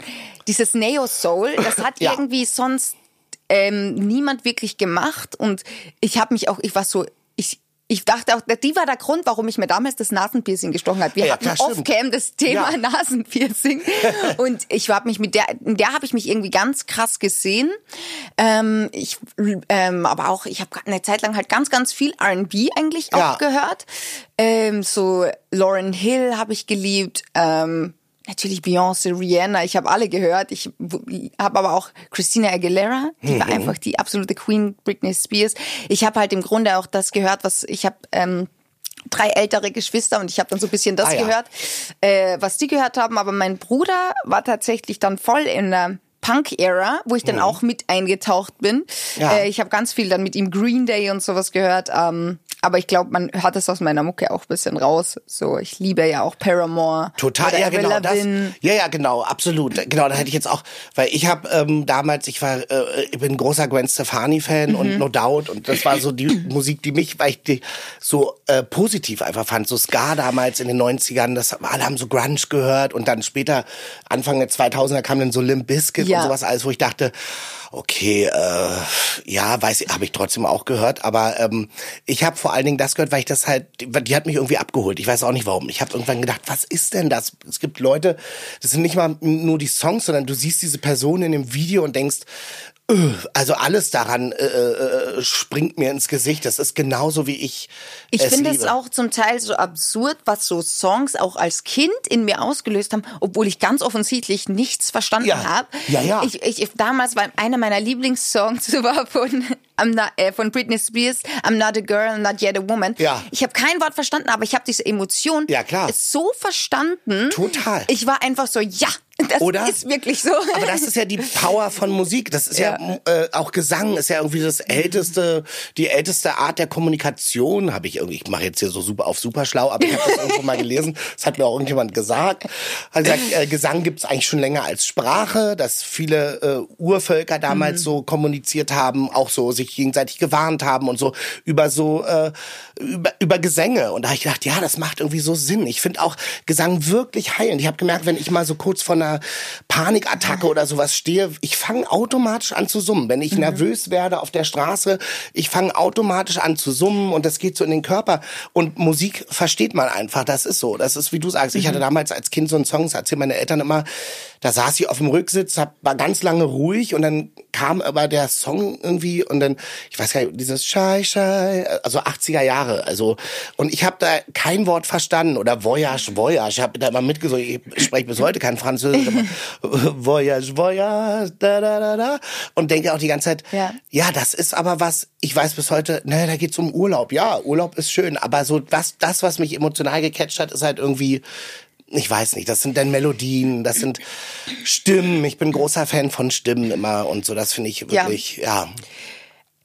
dieses Neo Soul, das hat Ja. irgendwie sonst ähm, niemand wirklich gemacht und ich habe mich auch, ich war so, ich dachte auch, die war der Grund, warum ich mir damals das Nasenpiercing gestochen habe. Wir Ja, hatten stimmt. off-cam das Thema Ja. Nasenpiercing und ich habe mich mit der, in der habe ich mich irgendwie ganz krass gesehen. Ähm, ich, ähm, aber auch, ich habe eine Zeit lang halt ganz, ganz viel R&B eigentlich auch Ja. gehört. Ähm, so Lauren Hill habe ich geliebt. Ähm, Natürlich Beyoncé, Rihanna, ich habe alle gehört. Ich habe aber auch Christina Aguilera, die Mhm. war einfach die absolute Queen, Britney Spears. Ich habe halt im Grunde auch das gehört, was ich habe ähm, drei ältere Geschwister und ich habe dann so ein bisschen das Ah, ja. gehört, äh, was die gehört haben. Aber mein Bruder war tatsächlich dann voll in der Punk-Ära, wo ich dann auch mit eingetaucht bin. Mhm. Ja. Äh, ich habe ganz viel dann mit ihm Green Day und sowas gehört. Ähm, aber ich glaube, man hört es aus meiner Mucke auch ein bisschen raus. So, ich liebe ja auch Paramore. Total, ja genau, das, ja ja genau, absolut, genau. Da hätte ich jetzt auch, weil ich habe ähm, damals, ich war, äh, ich bin ein großer Gwen Stefani Fan mhm. und No Doubt und das war so die Musik, die mich, weil ich die so äh, positiv einfach fand, so Ska damals in den 90ern, das alle haben so Grunge gehört und dann später Anfang der 2000er kam dann so Limp Bizkit ja. und sowas alles, wo ich dachte, okay, äh, ja, weiß ich, habe ich trotzdem auch gehört, aber ähm, ich habe vor allen Dingen das gehört, weil ich das halt, die hat mich irgendwie abgeholt. Ich weiß auch nicht warum. Ich habe irgendwann gedacht, was ist denn das? Es gibt Leute, das sind nicht mal nur die Songs, sondern du siehst diese Person in dem Video und denkst, also alles daran äh, äh, springt mir ins Gesicht. Das ist genauso wie ich. Ich finde es auch zum Teil so absurd, was so Songs auch als Kind in mir ausgelöst haben, obwohl ich ganz offensichtlich nichts verstanden ja. habe. Ja, ja. Ich, ich, damals war einer meiner Lieblingssongs war von not, äh, von Britney Spears, I'm not a girl, I'm not yet a woman. Ja. Ich habe kein Wort verstanden, aber ich habe diese Emotion ja, klar. so verstanden. Total. Ich war einfach so, ja, das Oder? ist wirklich so. Aber das ist ja die Power von Musik. Das ist ja, ja äh, auch Gesang ist ja irgendwie das älteste, die älteste Art der Kommunikation. Habe ich irgendwie. Ich mache jetzt hier so super auf super schlau, aber ich habe das irgendwo mal gelesen. Das hat mir auch irgendjemand gesagt. Hat gesagt, äh, Gesang gibt es eigentlich schon länger als Sprache, dass viele äh, Urvölker damals mhm. so kommuniziert haben, auch so sich gegenseitig gewarnt haben und so über so äh, über, über Gesänge. Und da habe ich gedacht, ja, das macht irgendwie so Sinn. Ich finde auch Gesang wirklich heilend. Ich habe gemerkt, wenn ich mal so kurz von einer Panikattacke oder sowas stehe, ich fange automatisch an zu summen. Wenn ich mhm. nervös werde auf der Straße, ich fange automatisch an zu summen und das geht so in den Körper. Und Musik versteht man einfach, das ist so. Das ist, wie du sagst, ich hatte mhm. damals als Kind so einen Song, das erzählen meine Eltern immer, da saß ich auf dem Rücksitz, hab, war ganz lange ruhig und dann kam aber der Song irgendwie und dann, ich weiß gar nicht, dieses Schei, Schei, also 80er Jahre, also und ich habe da kein Wort verstanden oder Voyage, Voyage, ich habe da immer mitgesungen, ich spreche bis heute kein Französisch, Voyage, Voyage, da, da, da, da und denke auch die ganze Zeit, ja, ja das ist aber was, ich weiß bis heute, ne, da geht's um Urlaub, ja, Urlaub ist schön, aber so was, das, was mich emotional gecatcht hat, ist halt irgendwie ich weiß nicht, das sind dann Melodien, das sind Stimmen. Ich bin großer Fan von Stimmen immer und so, das finde ich wirklich, ja. ja.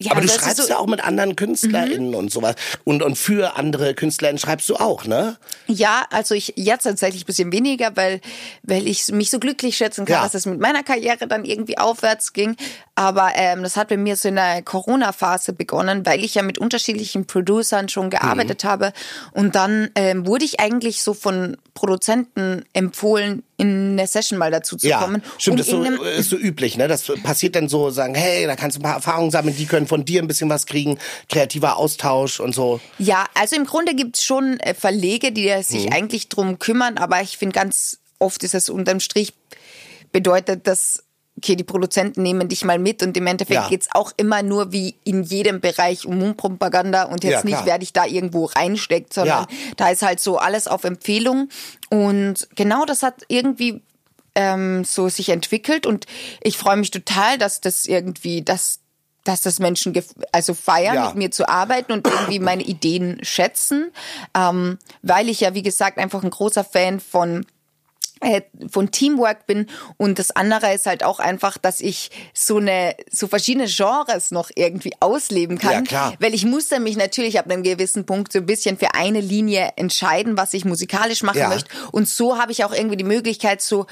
Ja, aber du schreibst so ja auch mit anderen KünstlerInnen mhm. und sowas. Und, und für andere KünstlerInnen schreibst du auch, ne? Ja, also ich jetzt tatsächlich ein bisschen weniger, weil, weil ich mich so glücklich schätzen kann, ja. dass es mit meiner Karriere dann irgendwie aufwärts ging. Aber ähm, das hat bei mir so in der Corona-Phase begonnen, weil ich ja mit unterschiedlichen Producern schon gearbeitet mhm. habe. Und dann ähm, wurde ich eigentlich so von Produzenten empfohlen, in eine Session mal dazu zu ja, kommen. Stimmt, das ist so, ist so üblich, ne? Das passiert dann so, sagen, hey, da kannst du ein paar Erfahrungen sammeln, die können von dir ein bisschen was kriegen, kreativer Austausch und so. Ja, also im Grunde gibt's schon äh, Verlege, die sich mhm. eigentlich drum kümmern, aber ich finde ganz oft ist es unterm Strich bedeutet das okay, die Produzenten nehmen dich mal mit und im Endeffekt ja. geht's auch immer nur wie in jedem Bereich um Mundpropaganda und jetzt ja, nicht, wer dich da irgendwo reinsteckt, sondern ja. da ist halt so alles auf Empfehlung und genau das hat irgendwie ähm, so sich entwickelt und ich freue mich total, dass das irgendwie, dass dass das Menschen also feiern, ja. mit mir zu arbeiten und irgendwie meine Ideen schätzen, ähm, weil ich ja wie gesagt einfach ein großer Fan von von Teamwork bin und das andere ist halt auch einfach, dass ich so eine so verschiedene Genres noch irgendwie ausleben kann, ja, klar. weil ich musste mich natürlich ab einem gewissen Punkt so ein bisschen für eine Linie entscheiden, was ich musikalisch machen ja. möchte und so habe ich auch irgendwie die Möglichkeit so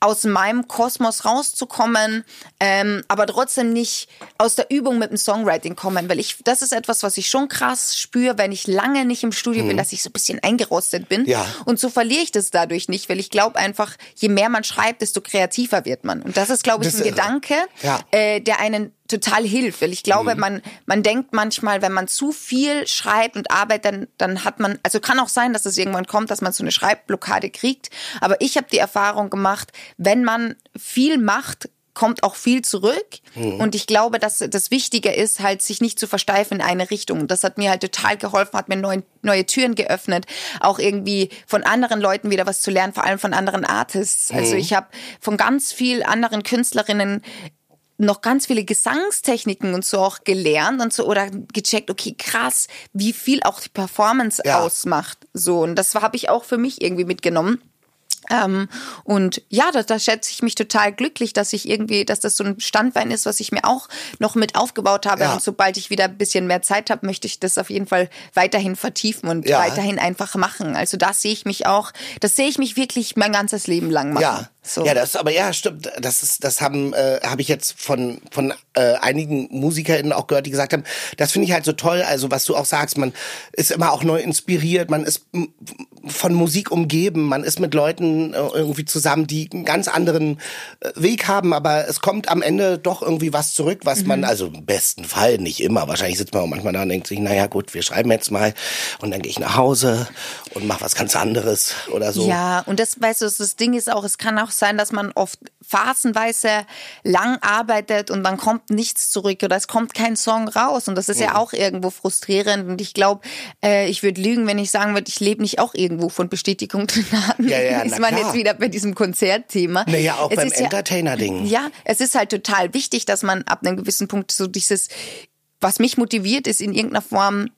aus meinem Kosmos rauszukommen, ähm, aber trotzdem nicht aus der Übung mit dem Songwriting kommen, weil ich, das ist etwas, was ich schon krass spüre, wenn ich lange nicht im Studio mhm. bin, dass ich so ein bisschen eingerostet bin. Ja. Und so verliere ich das dadurch nicht, weil ich glaube einfach, je mehr man schreibt, desto kreativer wird man. Und das ist, glaube ich, das, ein Gedanke, ja. äh, der einen total hilft, weil ich glaube, mhm. man, man denkt manchmal, wenn man zu viel schreibt und arbeitet, dann, dann hat man, also kann auch sein, dass es irgendwann kommt, dass man so eine Schreibblockade kriegt. Aber ich habe die Erfahrung gemacht, wenn man viel macht, kommt auch viel zurück. Mhm. Und ich glaube, dass das Wichtige ist, halt sich nicht zu versteifen in eine Richtung. Das hat mir halt total geholfen, hat mir neue, neue Türen geöffnet, auch irgendwie von anderen Leuten wieder was zu lernen, vor allem von anderen Artists. Also mhm. Also ich habe von ganz viel anderen Künstlerinnen noch ganz viele Gesangstechniken und so auch gelernt und so oder gecheckt, okay, krass, wie viel auch die Performance ja. ausmacht. So und das habe ich auch für mich irgendwie mitgenommen. Ähm, und ja, da, da schätze ich mich total glücklich, dass ich irgendwie, dass das so ein Standbein ist, was ich mir auch noch mit aufgebaut habe. Ja. Und sobald ich wieder ein bisschen mehr Zeit habe, möchte ich das auf jeden Fall weiterhin vertiefen und Ja. weiterhin einfach machen. Also da sehe ich mich auch, das sehe ich mich wirklich mein ganzes Leben lang machen. Ja. So. Ja, das aber ja, stimmt. Das ist, das haben, äh, habe ich jetzt von von äh, einigen MusikerInnen auch gehört, die gesagt haben, das finde ich halt so toll. Also was du auch sagst, man ist immer auch neu inspiriert, man ist von Musik umgeben, man ist mit Leuten äh, irgendwie zusammen, die einen ganz anderen äh, Weg haben, aber es kommt am Ende doch irgendwie was zurück, was man, also im besten Fall nicht immer. Wahrscheinlich sitzt man auch manchmal da und denkt sich, naja gut, wir schreiben jetzt mal und dann gehe ich nach Hause und mache was ganz anderes oder so. Ja, und das, weißt du, das Ding ist auch, es kann auch sein, dass man oft phasenweise lang arbeitet und dann kommt nichts zurück oder es kommt kein Song raus. Und das ist ja auch irgendwo frustrierend. Und ich glaube, äh, ich würde lügen, wenn ich sagen würde, ich lebe nicht auch irgendwo von Bestätigung drin. Ja, ja, ist man klar. jetzt wieder bei diesem Konzertthema. Naja, auch Es beim Entertainer-Ding. Ja, es ist halt total wichtig, dass man ab einem gewissen Punkt so dieses, was mich motiviert, ist in irgendeiner Form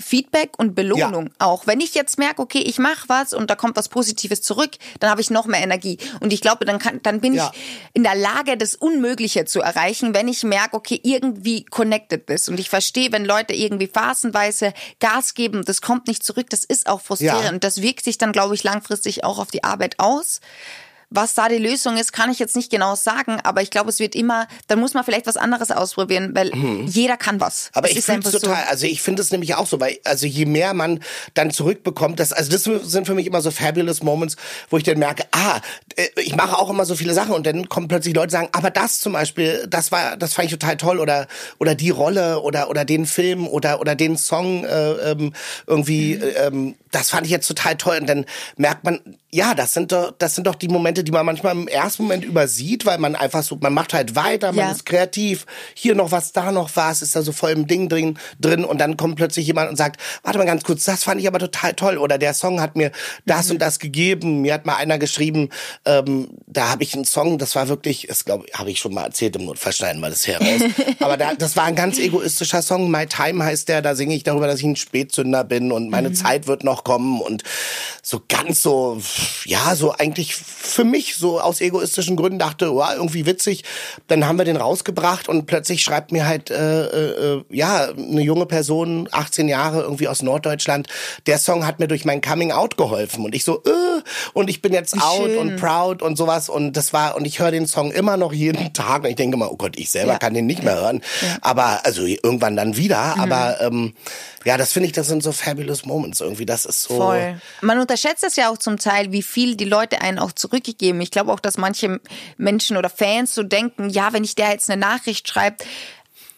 Feedback und Belohnung Ja. auch. Wenn ich jetzt merke, okay, ich mache was und da kommt was Positives zurück, dann habe ich noch mehr Energie. Und ich glaube, dann kann, dann bin Ja. ich in der Lage, das Unmögliche zu erreichen, wenn ich merke, okay, irgendwie connected ist. Und ich verstehe, wenn Leute irgendwie phasenweise Gas geben, das kommt nicht zurück, das ist auch frustrierend. Ja. Und das wirkt sich dann, glaube ich, langfristig auch auf die Arbeit aus. Was da die Lösung ist, kann ich jetzt nicht genau sagen, aber ich glaube, es wird immer, dann muss man vielleicht was anderes ausprobieren, weil jeder kann was. Mhm. Aber Es ich finde es total, also ich finde es nämlich auch so, weil, also je mehr man dann zurückbekommt, das, also das sind für mich immer so fabulous Moments, wo ich dann merke, ah, äh, ich mache auch immer so viele Sachen und dann kommen plötzlich Leute, sagen, aber das zum Beispiel, das war, das fand ich total toll oder, oder die Rolle oder, oder den Film oder, oder den Song, äh, ähm, irgendwie, Mhm. äh, ähm, das fand ich jetzt total toll und dann merkt man, ja, das sind doch, das sind doch die Momente, die man manchmal im ersten Moment übersieht, weil man einfach so, man macht halt weiter, man Ja. ist kreativ, hier noch was, da noch was, ist da so voll im Ding drin, drin. Und dann kommt plötzlich jemand und sagt, warte mal ganz kurz, das fand ich aber total toll. Oder der Song hat mir das Mhm. und das gegeben, mir hat mal einer geschrieben, ähm, da habe ich einen Song, das war wirklich, das glaube habe ich schon mal erzählt im Notfall schneiden wir das heraus, aber da, das war ein ganz egoistischer Song, My Time heißt der, da singe ich darüber, dass ich ein Spätzünder bin und meine Zeit wird noch kommen. Und so ganz so, ja, so eigentlich für mich so aus egoistischen Gründen dachte, wow, irgendwie witzig. Dann haben wir den rausgebracht und plötzlich schreibt mir halt, äh, äh, ja, eine junge Person, 18 Jahre, irgendwie aus Norddeutschland, der Song hat mir durch mein Coming Out geholfen. Und ich so, äh, und ich bin jetzt out schön. und proud und sowas. Und das war, und ich höre den Song immer noch jeden Tag. Und ich denke mal, oh Gott, ich selber Ja. kann den nicht mehr hören. Aber, also irgendwann dann wieder. Mhm. Aber ähm, ja, das finde ich, das sind so fabulous Moments irgendwie. Das ist so. Voll. Man unterschätzt es ja auch zum Teil, wie viel die Leute einen auch zurückgegeben. Ich glaube auch, dass manche Menschen oder Fans so denken, ja, wenn ich der jetzt eine Nachricht schreibe,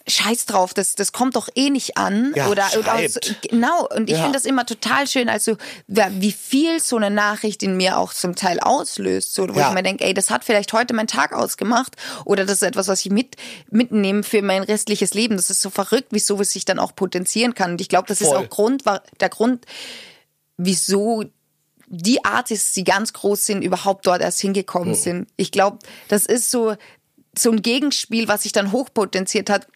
Scheiß drauf, das, das kommt doch eh nicht an. Ja, oder, oder schreibt. so, genau, und ich Ja. finde das immer total schön, also wie viel so eine Nachricht in mir auch zum Teil auslöst. So, wo Ja. ich mir denke, ey, das hat vielleicht heute meinen Tag ausgemacht oder das ist etwas, was ich mit, mitnehme für mein restliches Leben. Das ist so verrückt, wie sowas sich dann auch potenzieren kann. Und ich glaube, das ist Voll. auch Grund, der Grund, wieso die Artists, die ganz groß sind, überhaupt dort erst hingekommen sind. Ich glaube, das ist so, so ein Gegenspiel, was sich dann hochpotenziert hat.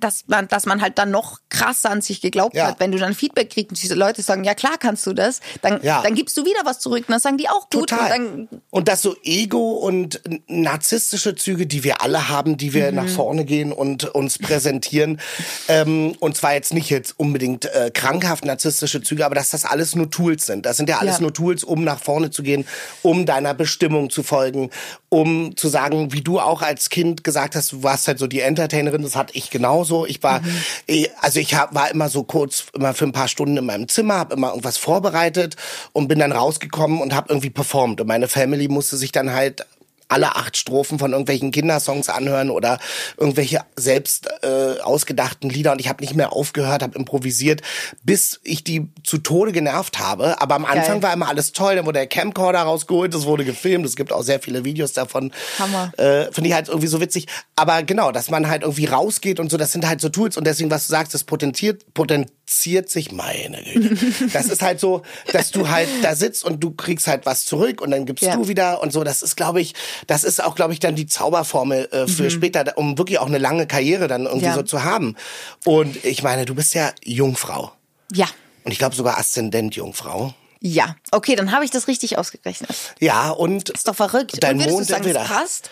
Dass man, dass man halt dann noch krasser an sich geglaubt Ja. hat. Wenn du dann Feedback kriegst und diese Leute sagen, ja klar kannst du das, dann, Ja. dann gibst du wieder was zurück und dann sagen die auch gut. Total. Und dann, Und das so Ego und narzisstische Züge, die wir alle haben, die wir nach vorne gehen und uns präsentieren. ähm, und zwar jetzt nicht jetzt unbedingt äh, krankhaft narzisstische Züge, aber dass das alles nur Tools sind. Das sind ja alles Ja. nur Tools, um nach vorne zu gehen, um deiner Bestimmung zu folgen, um zu sagen, wie du auch als Kind gesagt hast, du warst halt so die Entertainerin, das hatte ich genauso. Ich war, eh, also ich hab, war immer so kurz, immer für ein paar Stunden in meinem Zimmer, habe immer irgendwas vorbereitet und bin dann rausgekommen und habe irgendwie performt. Und meine Family musste sich dann halt alle acht Strophen von irgendwelchen Kindersongs anhören oder irgendwelche selbst äh, ausgedachten Lieder und ich habe nicht mehr aufgehört, habe improvisiert, bis ich die zu Tode genervt habe. Aber am Anfang Geil. war immer alles toll, dann wurde der Camcorder rausgeholt, es wurde gefilmt, es gibt auch sehr viele Videos davon. Hammer. Äh, Finde ich halt irgendwie so witzig. Aber genau, dass man halt irgendwie rausgeht und so, das sind halt so Tools und deswegen, was du sagst, das potenziert, potenziert sich, meine Güte. das ist halt so, dass du halt da sitzt und du kriegst halt was zurück und dann gibst Ja. du wieder und so. Das ist, glaube ich, das ist auch, glaube ich, dann die Zauberformel äh, für später, um wirklich auch eine lange Karriere dann irgendwie Mhm. Ja. so zu haben. Und ich meine, du bist ja Jungfrau. ja. Und ich glaube sogar Aszendent Jungfrau. Ja, okay, dann habe ich das richtig ausgerechnet. Ja, und. Ist doch verrückt. Dein und Mond sagen, entweder. das passt?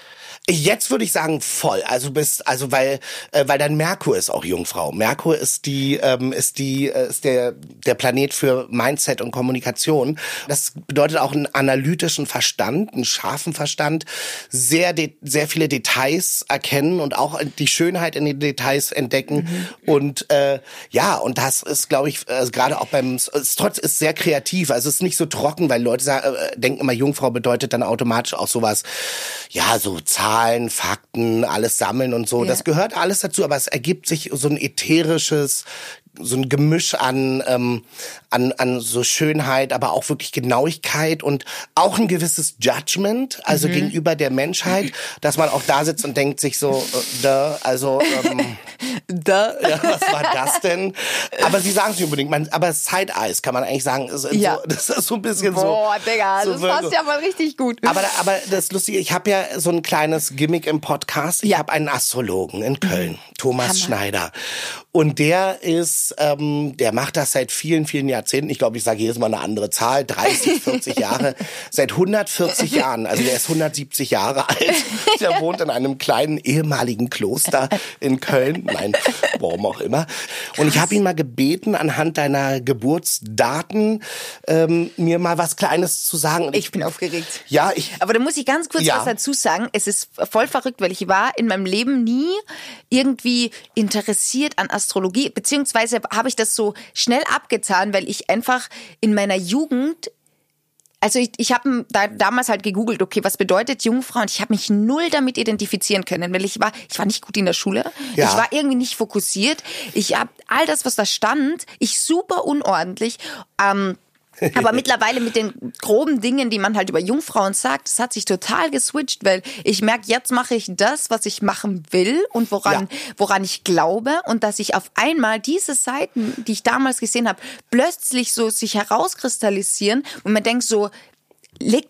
Jetzt würde ich sagen voll. Also bist also weil äh, weil dein Merkur ist auch Jungfrau. Merkur ist die ähm, ist die äh, ist der der Planet für Mindset und Kommunikation. Das bedeutet auch einen analytischen Verstand, einen scharfen Verstand, sehr sehr viele Details erkennen und auch die Schönheit in den Details entdecken Mhm. und äh, ja und das ist glaube ich äh, gerade auch beim ist trotz ist sehr kreativ. Also es ist nicht so trocken, weil Leute sagen, äh, denken immer Jungfrau bedeutet dann automatisch auch sowas ja so Zahlen, Fakten, alles sammeln und so. Ja. Das gehört alles dazu, aber es ergibt sich so ein ätherisches, so ein Gemisch an, ähm, an, an so Schönheit, aber auch wirklich Genauigkeit und auch ein gewisses Judgment, also gegenüber der Menschheit, dass man auch da sitzt und denkt sich so, äh, da, also ähm, Da. ja, was war das denn? Aber sie sagen es nicht unbedingt, man, aber Side-Eyes kann man eigentlich sagen, ist Ja. so, das ist so ein bisschen Boah, so. Digga, so das passt ja mal richtig gut. Aber, aber das Lustige, ich habe ja so ein kleines Gimmick im Podcast. Ich Ja. habe einen Astrologen in Köln, Thomas Hammer. Schneider. Und der ist, ähm, der macht das seit vielen, vielen Jahrzehnten. Ich glaube, ich sage jedes Mal eine andere Zahl, 30, 40 Jahre. Seit 140 Jahren, also der ist 170 Jahre alt. Der wohnt in einem kleinen ehemaligen Kloster in Köln. Nein, warum auch immer. Und ich habe ihn mal gebeten, anhand deiner Geburtsdaten ähm, mir mal was Kleines zu sagen. Und ich bin aufgeregt. ja, ich, Aber da muss ich ganz kurz Ja. was dazu sagen. Es ist voll verrückt, weil ich war in meinem Leben nie irgendwie interessiert an Astrologie, beziehungsweise habe ich das so schnell abgetan, weil ich einfach in meiner Jugend also ich, ich habe da, damals halt gegoogelt, okay, was bedeutet Jungfrau? Und ich habe mich null damit identifizieren können, weil ich war, ich war nicht gut in der Schule. Ja. Ich war irgendwie nicht fokussiert. Ich habe all das, was da stand, ich super unordentlich. Ähm, aber mittlerweile mit den groben Dingen, die man halt über Jungfrauen sagt, das hat sich total geswitcht, weil ich merke, jetzt mache ich das, was ich machen will und woran, Ja. woran ich glaube und dass ich auf einmal diese Seiten, die ich damals gesehen habe, plötzlich so sich herauskristallisieren und man denkt so, leg,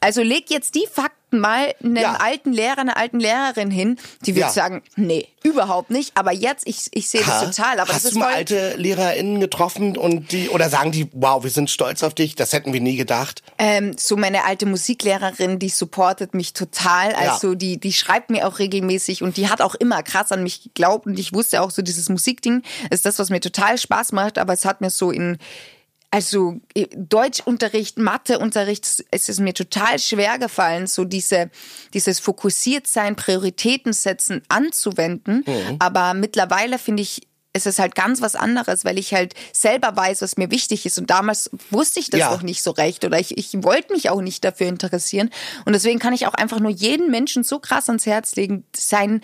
also leg jetzt die Fakten mal einem Ja. alten Lehrer, einer alten Lehrerin hin, die wird Ja. sagen, nee, überhaupt nicht, aber jetzt, ich, ich sehe das Ha? total, aber Hast das ist du mal voll, alte LehrerInnen getroffen und die, oder sagen die, wow, wir sind stolz auf dich, das hätten wir nie gedacht? Ähm, so meine alte Musiklehrerin, die supportet mich total. Also die, die schreibt mir auch regelmäßig und die hat auch immer krass an mich geglaubt und ich wusste auch so dieses Musikding ist das, was mir total Spaß macht, aber es hat mir so in also äh, Deutschunterricht, Matheunterricht, es ist mir total schwer gefallen, so diese, dieses Fokussiertsein, Prioritäten setzen anzuwenden. Mhm. Aber mittlerweile finde ich, es ist halt ganz was anderes, weil ich halt selber weiß, was mir wichtig ist. Und damals wusste ich das Ja. noch nicht so recht oder ich, ich wollte mich auch nicht dafür interessieren. Und deswegen kann ich auch einfach nur jeden Menschen so krass ans Herz legen, seinen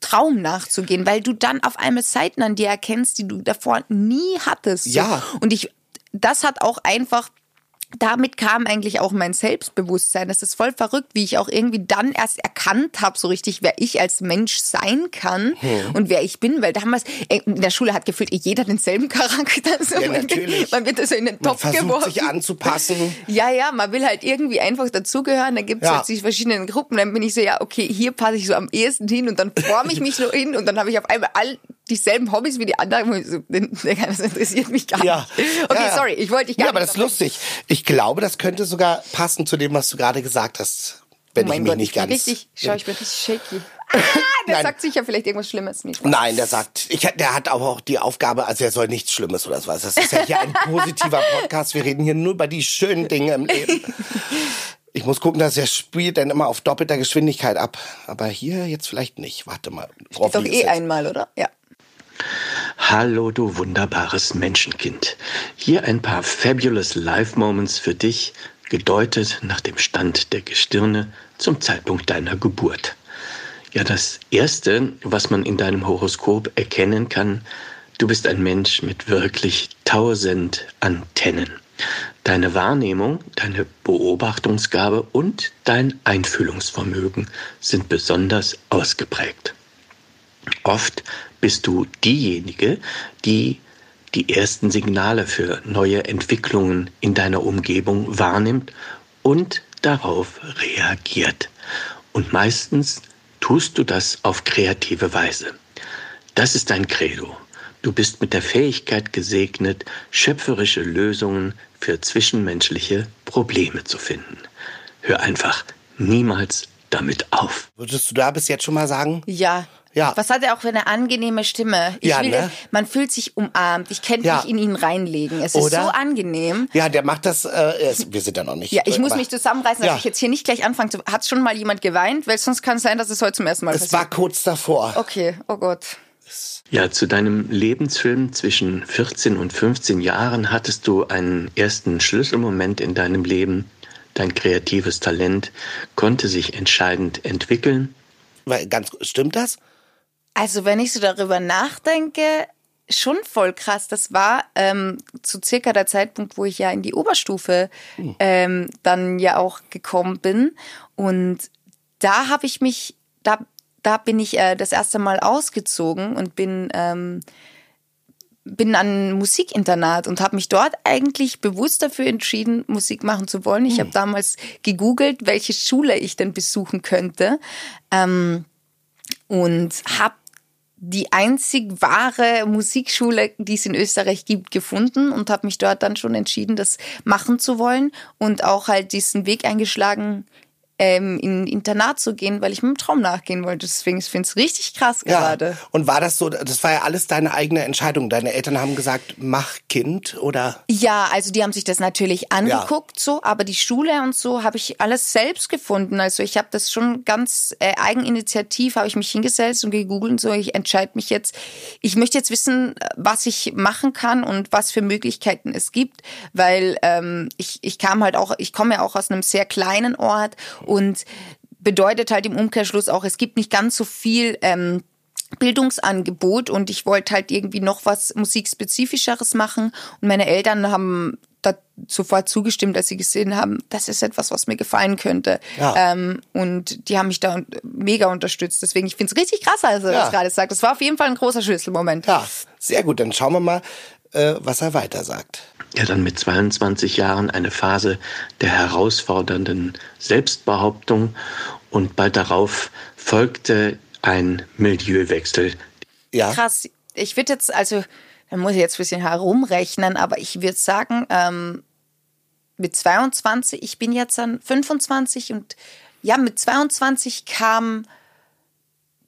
Traum nachzugehen, weil du dann auf einmal Seiten an dir erkennst, die du davor nie hattest. So. Ja. Und ich, das hat auch einfach damit kam eigentlich auch mein Selbstbewusstsein. Das ist voll verrückt, wie ich auch irgendwie dann erst erkannt habe, so richtig, wer ich als Mensch sein kann Hm. und wer ich bin. Weil damals ey, in der Schule hat gefühlt jeder denselben Charakter. Ja, man, natürlich. man wird so in den Man Topf versucht geworfen. sich anzupassen. Ja, ja, man will halt irgendwie einfach dazugehören. Dann gibt's Ja. halt die verschiedenen Gruppen. Dann bin ich so, ja, okay, hier passe ich so am ehesten hin und dann forme ich mich so hin und dann habe ich auf einmal all dieselben Hobbys wie die anderen. Das interessiert mich gar Ja. nicht. Okay, Ja, ja. sorry, ich wollte dich gar Ja, aber nicht das ist lustig. Ich glaube, das könnte sogar passen zu dem, was du gerade gesagt hast. Wenn Oh ich mich Gott, nicht ich ganz. richtig, schau, ich bin richtig shaky. Ah, der Nein. sagt sicher vielleicht irgendwas Schlimmes. Spaß. Nein, der sagt, ich, der hat aber auch die Aufgabe, also er soll nichts Schlimmes oder sowas. Das ist ja hier ein positiver Podcast. Wir reden hier nur über die schönen Dinge im Leben. Ich muss gucken, dass er spielt dann immer auf doppelter Geschwindigkeit ab. Aber hier jetzt vielleicht nicht. Warte mal. Doch eh jetzt? einmal, oder? Ja. Hallo, du wunderbares Menschenkind. Hier ein paar fabulous Life Moments für dich, gedeutet nach dem Stand der Gestirne zum Zeitpunkt deiner Geburt. Ja, das Erste, was man in deinem Horoskop erkennen kann, du bist ein Mensch mit wirklich tausend Antennen. Deine Wahrnehmung, deine Beobachtungsgabe und dein Einfühlungsvermögen sind besonders ausgeprägt. Oft bist du diejenige, die die ersten Signale für neue Entwicklungen in deiner Umgebung wahrnimmt und darauf reagiert. Und meistens tust du das auf kreative Weise. Das ist dein Credo. Du bist mit der Fähigkeit gesegnet, schöpferische Lösungen für zwischenmenschliche Probleme zu finden. Hör einfach niemals damit auf. Würdest du da bis jetzt schon mal sagen? Ja. Ja. Was hat er auch für eine angenehme Stimme? Ich Ja, will, ne? Man fühlt sich umarmt. Ich könnte Ja. mich in ihn reinlegen. Es ist Oder? so angenehm. Ja, der macht das, äh, es- wir sind da noch nicht. Ja, ich muss mich zusammenreißen, dass Ja. ich jetzt hier nicht gleich anfange. zu- Hat schon mal jemand geweint? Weil sonst kann es sein, dass es heute zum ersten Mal Es war passiert. kurz davor. Okay, oh Gott. Ja, zu deinem Lebensfilm zwischen 14 und 15 Jahren hattest du einen ersten Schlüsselmoment in deinem Leben. Dein kreatives Talent konnte sich entscheidend entwickeln. Weil, ganz, stimmt das? Also wenn ich so darüber nachdenke, schon voll krass. Das war ähm, zu circa der Zeitpunkt, wo ich ja in die Oberstufe ähm, dann ja auch gekommen bin. Und da habe ich mich, da, da bin ich äh, das erste Mal ausgezogen und bin ähm, bin an ein Musikinternat und habe mich dort eigentlich bewusst dafür entschieden, Musik machen zu wollen. Ich habe damals gegoogelt, welche Schule ich denn besuchen könnte. Ähm, und habe die einzig wahre Musikschule, die es in Österreich gibt, gefunden und habe mich dort dann schon entschieden, das machen zu wollen und auch halt diesen Weg eingeschlagen, ähm, in ein Internat zu gehen, weil ich meinem Traum nachgehen wollte. Deswegen ich finde es richtig krass gerade. Und war das so, das war ja alles deine eigene Entscheidung. Deine Eltern haben gesagt, mach Kind oder? Ja, also die haben sich das natürlich angeguckt, so, aber die Schule und so habe ich alles selbst gefunden. Also ich habe das schon ganz äh, eigeninitiativ, habe ich mich hingesetzt und gegoogelt und so. Ich entscheide mich jetzt. Ich möchte jetzt wissen, was ich machen kann und was für Möglichkeiten es gibt, weil ähm, ich ich kam halt auch, ich komme ja auch aus einem sehr kleinen Ort und bedeutet halt im Umkehrschluss auch, es gibt nicht ganz so viel. Ähm, Bildungsangebot und ich wollte halt irgendwie noch was musikspezifischeres machen und meine Eltern haben da sofort zugestimmt, als sie gesehen haben, das ist etwas, was mir gefallen könnte. Ja. Ähm, und die haben mich da mega unterstützt. Deswegen, ich finde es richtig krass, als er Ja. das gerade sagt. Das war auf jeden Fall ein großer Schlüsselmoment. Ja, sehr gut. Dann schauen wir mal, äh, was er weiter sagt. Ja, dann mit 22 Jahren eine Phase der herausfordernden Selbstbehauptung und bald darauf folgte ein Milieuwechsel. Ja. Krass. Ich würde jetzt, also, da muss ich jetzt ein bisschen herumrechnen, aber ich würde sagen, ähm, mit 22, ich bin jetzt dann 25 und ja, mit 22 kam,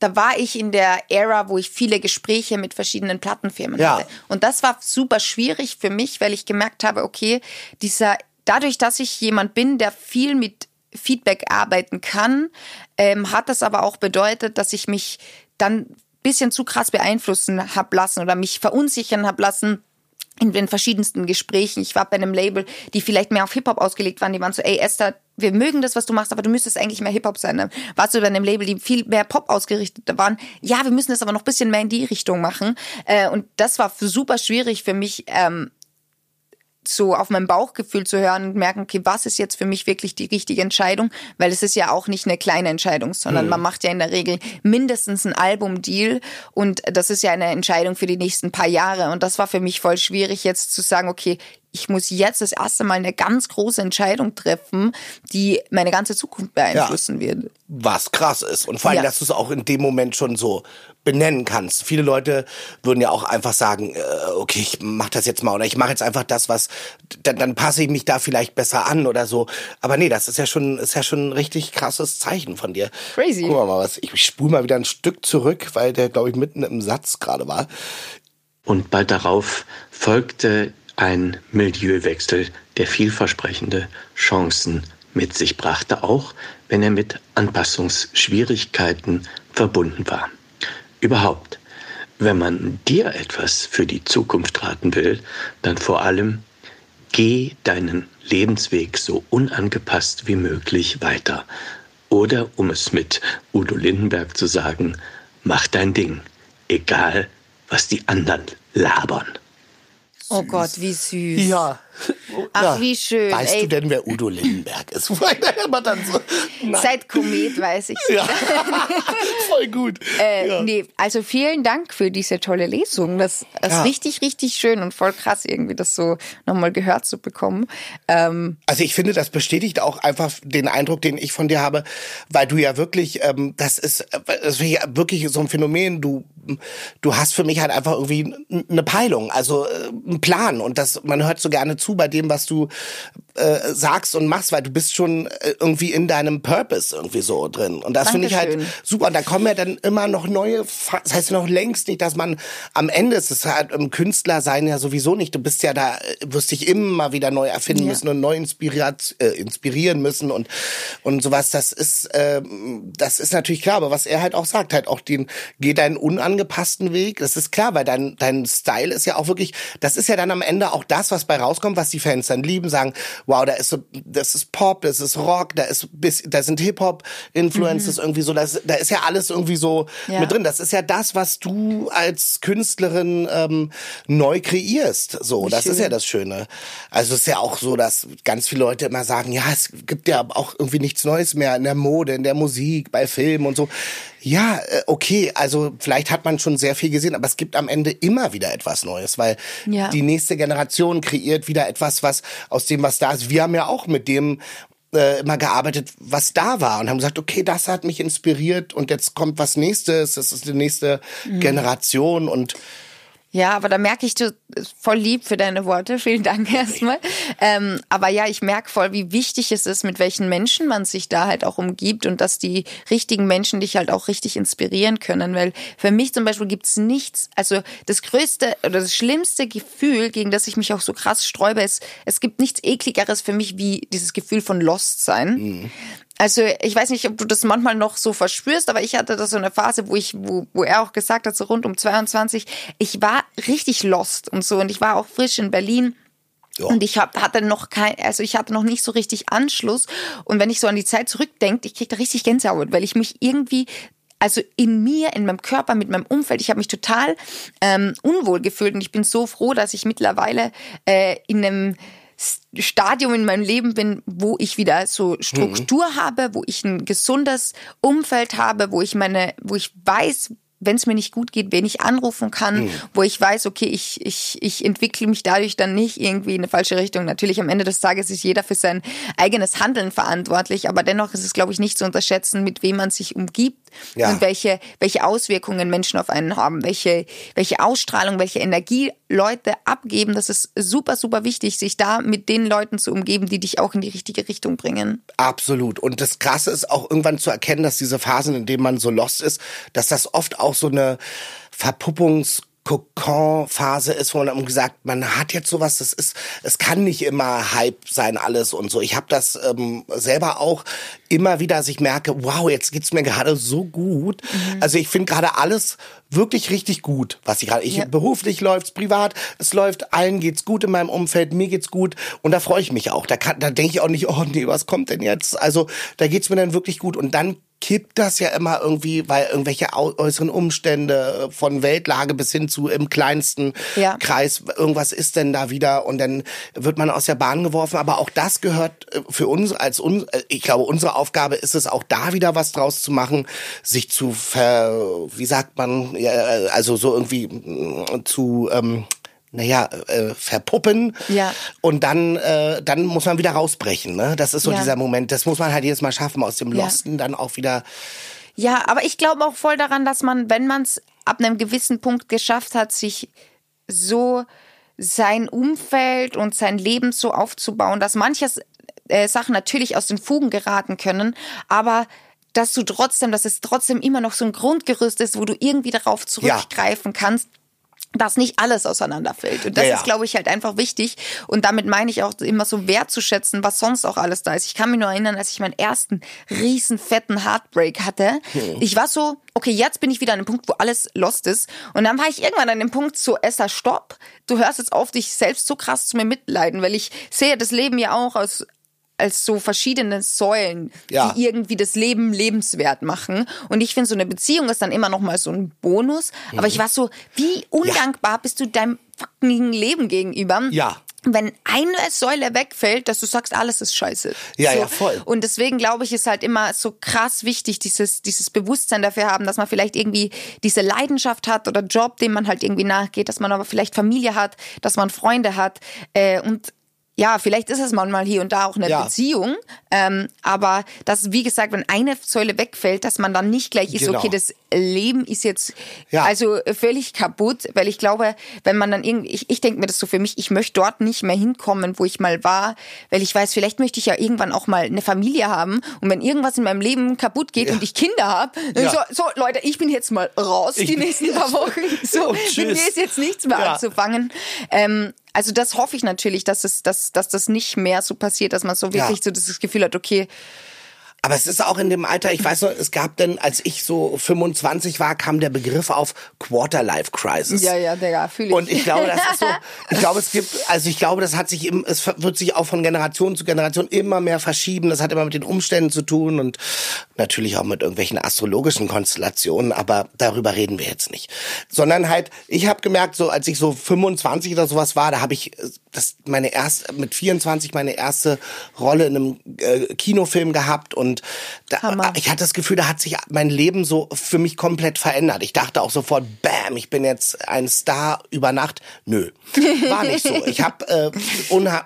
da war ich in der Ära, wo ich viele Gespräche mit verschiedenen Plattenfirmen Ja. hatte. Und das war super schwierig für mich, weil ich gemerkt habe, okay, dieser, dadurch, dass ich jemand bin, der viel mit Feedback arbeiten kann, ähm, hat das aber auch bedeutet, dass ich mich dann bisschen zu krass beeinflussen hab lassen oder mich verunsichern hab lassen in den verschiedensten Gesprächen. Ich war bei einem Label, die vielleicht mehr auf Hip-Hop ausgelegt waren. Die waren so, ey Esther, wir mögen das, was du machst, aber du müsstest eigentlich mehr Hip-Hop sein. Dann warst du bei einem Label, die viel mehr Pop ausgerichtet waren. Ja, wir müssen das aber noch bisschen mehr in die Richtung machen. Äh, und das war super schwierig für mich, so auf mein Bauchgefühl zu hören und merken, okay, was ist jetzt für mich wirklich die richtige Entscheidung? Weil es ist ja auch nicht eine kleine Entscheidung, sondern man macht ja in der Regel mindestens ein Albumdeal und das ist ja eine Entscheidung für die nächsten paar Jahre. Und das war für mich voll schwierig, jetzt zu sagen, okay, ich muss jetzt das erste Mal eine ganz große Entscheidung treffen, die meine ganze Zukunft beeinflussen wird. was krass ist. Und vor allem, Ja. dass du es auch in dem Moment schon so benennen kannst. Viele Leute würden ja auch einfach sagen, äh, okay, ich mach das jetzt mal oder ich mache jetzt einfach das, was dann, dann passe ich mich da vielleicht besser an oder so. Aber nee, das ist ja schon ist ja schon ein richtig krasses Zeichen von dir. Crazy. Guck mal was. Ich spule mal wieder ein Stück zurück, weil der glaube ich mitten im Satz gerade war. Und bald darauf folgte ein Milieuwechsel, der vielversprechende Chancen mit sich brachte, auch wenn er mit Anpassungsschwierigkeiten verbunden war. Überhaupt, wenn man dir etwas für die Zukunft raten will, dann vor allem geh deinen Lebensweg so unangepasst wie möglich weiter. Oder, um es mit Udo Lindenberg zu sagen, mach dein Ding, egal was die anderen labern. Oh Gott, wie süß. Ja. Ach, wie schön, Weißt ey. du denn, wer Udo Lindenberg ist? Er immer dann so. Nein. Seit Komet weiß ich Ja. Voll gut. Äh, ja. Nee, also vielen Dank für diese tolle Lesung. Das ist Ja. richtig, richtig schön und voll krass, irgendwie das so nochmal gehört zu bekommen. Ähm, Also ich finde, das bestätigt auch einfach den Eindruck, den ich von dir habe, weil du ja wirklich, ähm, das ist, das ist wirklich so ein Phänomen. Du, du hast für mich halt einfach irgendwie eine Peilung, also äh, einen Plan und das, man hört so gerne zu bei dem, was du äh, sagst und machst, weil du bist schon äh, irgendwie in deinem Purpose irgendwie so drin. Und das finde ich halt super. Und da kommen ja dann immer noch neue, das heißt noch längst nicht, dass man am Ende ist es halt im Künstler sein ja sowieso nicht. Du bist ja da, wirst dich immer wieder neu erfinden ja. müssen und neu inspiriert, äh, inspirieren müssen und und sowas. Das ist äh, das ist natürlich klar. Aber was er halt auch sagt, halt auch den geh deinen unangepassten Weg. Das ist klar, weil dein dein Style ist ja auch wirklich. Das ist ja dann am Ende auch das, was bei rauskommt, was die Fans dann lieben, sagen, wow, da ist so, das ist Pop, das ist Rock, da ist bis, da sind Hip Hop Influences mhm. irgendwie so. Das, da ist ja alles irgendwie so ja. mit drin. Das ist ja das, was du als Künstlerin ähm, neu kreierst. So, Wie das schön. ist ja das Schöne. Also es ist ja auch so, dass ganz viele Leute immer sagen, ja, es gibt ja auch irgendwie nichts Neues mehr in der Mode, in der Musik, bei Filmen und so. Ja, äh, okay, also vielleicht hat man schon sehr viel gesehen, aber es gibt am Ende immer wieder etwas Neues, weil ja. die nächste Generation kreiert wieder etwas, was aus dem, was da ist. Wir haben ja auch mit dem äh, immer gearbeitet, was da war und haben gesagt, okay, das hat mich inspiriert und jetzt kommt was nächstes, das ist die nächste mhm. Generation und ja, aber da merke ich, du voll lieb für deine Worte. Vielen Dank erstmal. Ähm, aber ja, ich merke voll, wie wichtig es ist, mit welchen Menschen man sich da halt auch umgibt und dass die richtigen Menschen dich halt auch richtig inspirieren können. Weil für mich zum Beispiel gibt's nichts, also das größte oder das schlimmste Gefühl, gegen das ich mich auch so krass sträube, ist, es gibt nichts ekligeres für mich wie dieses Gefühl von Lost sein. Mhm. Also ich weiß nicht, ob du das manchmal noch so verspürst, aber ich hatte da so eine Phase, wo ich, wo, wo er auch gesagt hat, so rund um 22, ich war richtig lost und so und ich war auch frisch in Berlin. Ja. Und ich hab, hatte noch kein, also ich hatte noch nicht so richtig Anschluss. Und wenn ich so an die Zeit zurückdenke, ich krieg da richtig Gänsehaut, weil ich mich irgendwie also in mir, in meinem Körper, mit meinem Umfeld. Ich habe mich total ähm, unwohl gefühlt und ich bin so froh, dass ich mittlerweile äh, in einem Stadium in meinem Leben bin, wo ich wieder so Struktur mhm. habe, wo ich ein gesundes Umfeld habe, wo ich meine, wo ich weiß, wenn es mir nicht gut geht, wen ich anrufen kann, mhm. wo ich weiß, okay, ich, ich, ich entwickle mich dadurch dann nicht irgendwie in eine falsche Richtung. Natürlich am Ende des Tages ist jeder für sein eigenes Handeln verantwortlich, aber dennoch ist es, glaube ich, nicht zu unterschätzen, mit wem man sich umgibt ja. und welche, welche Auswirkungen Menschen auf einen haben, welche, welche Ausstrahlung, welche Energie Leute abgeben. Das ist super, super wichtig, sich da mit den Leuten zu umgeben, die dich auch in die richtige Richtung bringen. Absolut. Und das Krasse ist auch irgendwann zu erkennen, dass diese Phasen, in denen man so lost ist, dass das oft auch so eine Verpuppungs Kokon-Phase ist, wo man gesagt, man hat jetzt sowas, das ist, es kann nicht immer Hype sein alles und so. Ich habe das ähm, selber auch immer wieder, dass ich merke, wow, jetzt geht's mir gerade so gut. Mhm. Also ich finde gerade alles wirklich richtig gut, was ich gerade. Ich ja. beruflich läuft's, privat, es läuft, allen geht's gut in meinem Umfeld, mir geht's gut und da freue ich mich auch. Da kann, da denke ich auch nicht, oh nee, was kommt denn jetzt? Also da geht's mir dann wirklich gut und dann kippt das ja immer irgendwie, weil irgendwelche äußeren Umstände von Weltlage bis hin zu im kleinsten ja. Kreis, irgendwas ist denn da wieder und dann wird man aus der Bahn geworfen. Aber auch das gehört äh, für uns als uns, äh, ich glaube, unsere Aufgabe ist es auch da wieder was draus zu machen, sich zu ver, wie sagt man, also so irgendwie mm, zu, ähm, naja, äh, verpuppen. Ja. Und dann, äh, dann muss man wieder rausbrechen. Ne? Das ist so ja. dieser Moment. Das muss man halt jedes Mal schaffen, aus dem Losten ja. dann auch wieder. Ja, aber ich glaube auch voll daran, dass man, wenn man es ab einem gewissen Punkt geschafft hat, sich so sein Umfeld und sein Leben so aufzubauen, dass manche äh, Sachen natürlich aus den Fugen geraten können, aber dass du trotzdem, dass es trotzdem immer noch so ein Grundgerüst ist, wo du irgendwie darauf zurückgreifen ja. kannst, dass nicht alles auseinanderfällt. Und das ja, ist, glaube ich, halt einfach wichtig. Und damit meine ich auch immer so wertzuschätzen, was sonst auch alles da ist. Ich kann mich nur erinnern, als ich meinen ersten riesen fetten Heartbreak hatte. Hm. Ich war so, okay, jetzt bin ich wieder an dem Punkt, wo alles lost ist. Und dann war ich irgendwann an dem Punkt, so, Esther, stopp. Du hörst jetzt auf, dich selbst so krass zu mir mitleiden, weil ich sehe das Leben ja auch aus als so verschiedene Säulen, ja. die irgendwie das Leben lebenswert machen. Und ich finde, so eine Beziehung ist dann immer noch mal so ein Bonus. Mhm. Aber ich war so, wie undankbar ja. bist du deinem fucking Leben gegenüber? Ja wenn eine Säule wegfällt, dass du sagst, alles ist scheiße. Ja, so. ja, voll. Und deswegen glaube ich, ist halt immer so krass wichtig, dieses, dieses Bewusstsein dafür haben, dass man vielleicht irgendwie diese Leidenschaft hat oder Job, dem man halt irgendwie nachgeht, dass man aber vielleicht Familie hat, dass man Freunde hat. Äh, und ja, vielleicht ist es manchmal hier und da auch eine ja. Beziehung, ähm, aber das, wie gesagt, wenn eine Säule wegfällt, dass man dann nicht gleich ist, genau. okay, das Leben ist jetzt Ja. also völlig kaputt, weil ich glaube, wenn man dann irgendwie, ich, ich denke mir das so für mich, ich möchte dort nicht mehr hinkommen, wo ich mal war, weil ich weiß, vielleicht möchte ich ja irgendwann auch mal eine Familie haben und wenn irgendwas in meinem Leben kaputt geht und ich Kinder habe, Ja. so, so Leute, ich bin jetzt mal raus Ich die nächsten paar Wochen, so, mit mir ist jetzt nichts mehr Ja. anzufangen. Ähm, also das hoffe ich natürlich, dass es, dass, dass das nicht mehr so passiert, dass man so wirklich so das Gefühl hat, okay, Aber es ist auch in dem Alter, ich weiß noch, es gab denn, als ich so 25 war, kam der Begriff auf Quarter-Life Crisis. ja, ja, Digga, fühle ich. Und ich glaube, das ist so, ich glaube, es gibt, also ich glaube, das hat sich im, es wird sich auch von Generation zu Generation immer mehr verschieben. Das hat immer mit den Umständen zu tun und natürlich auch mit irgendwelchen astrologischen Konstellationen, aber darüber reden wir jetzt nicht. Sondern halt, ich habe gemerkt, so als ich so 25 oder sowas war, da habe ich das meine erste, mit 24 meine erste Rolle in einem äh, Kinofilm gehabt und da, Hammer. ich hatte das Gefühl, da hat sich mein Leben so für mich komplett verändert. Ich dachte auch sofort, bam, ich bin jetzt ein Star über Nacht. Nö, war nicht so. Ich habe äh,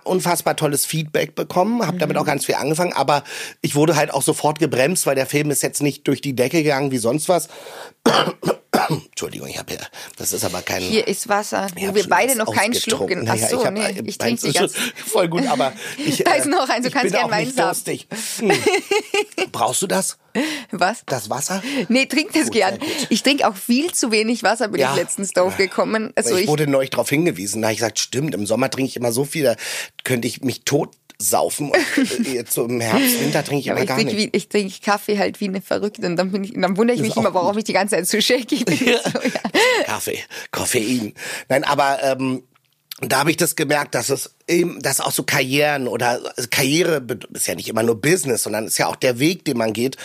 unfassbar tolles Feedback bekommen, habe damit auch ganz viel angefangen, aber ich wurde halt auch sofort gebremst, weil der Film ist jetzt nicht durch die Decke gegangen wie sonst was. Entschuldigung, ich habe hier, das ist aber kein... Hier ist Wasser, wo wir beide noch keinen Schluck ausgetrunken. in. Ach Naja, nee, äh, ich trinke die ganz. Voll gut, aber ich, Da ist noch eins, du kannst bin gern auch meins haben. durstig. Hm. Brauchst du das? Was? Das Wasser? Nee, trink das Gut, gern. Ich trinke auch viel zu wenig Wasser, bin Ja. ich letztens drauf gekommen. Also ich ich, wurde neulich darauf hingewiesen. Da habe ich gesagt, stimmt, im Sommer trinke ich immer so viel, da könnte ich mich tot saufen. Und jetzt so im Herbst, Winter trinke ich aber immer ich gar trinke, nicht. wie, ich trinke Kaffee halt wie eine Verrückte und dann, bin ich, dann wundere ich mich immer, warum ich die ganze Zeit so shaky bin. So, ja. Kaffee, Koffein. Nein, aber ähm, da habe ich das gemerkt, dass es eben, dass auch so Karrieren oder also Karriere ist ja nicht immer nur Business, sondern ist ja auch der Weg, den man geht,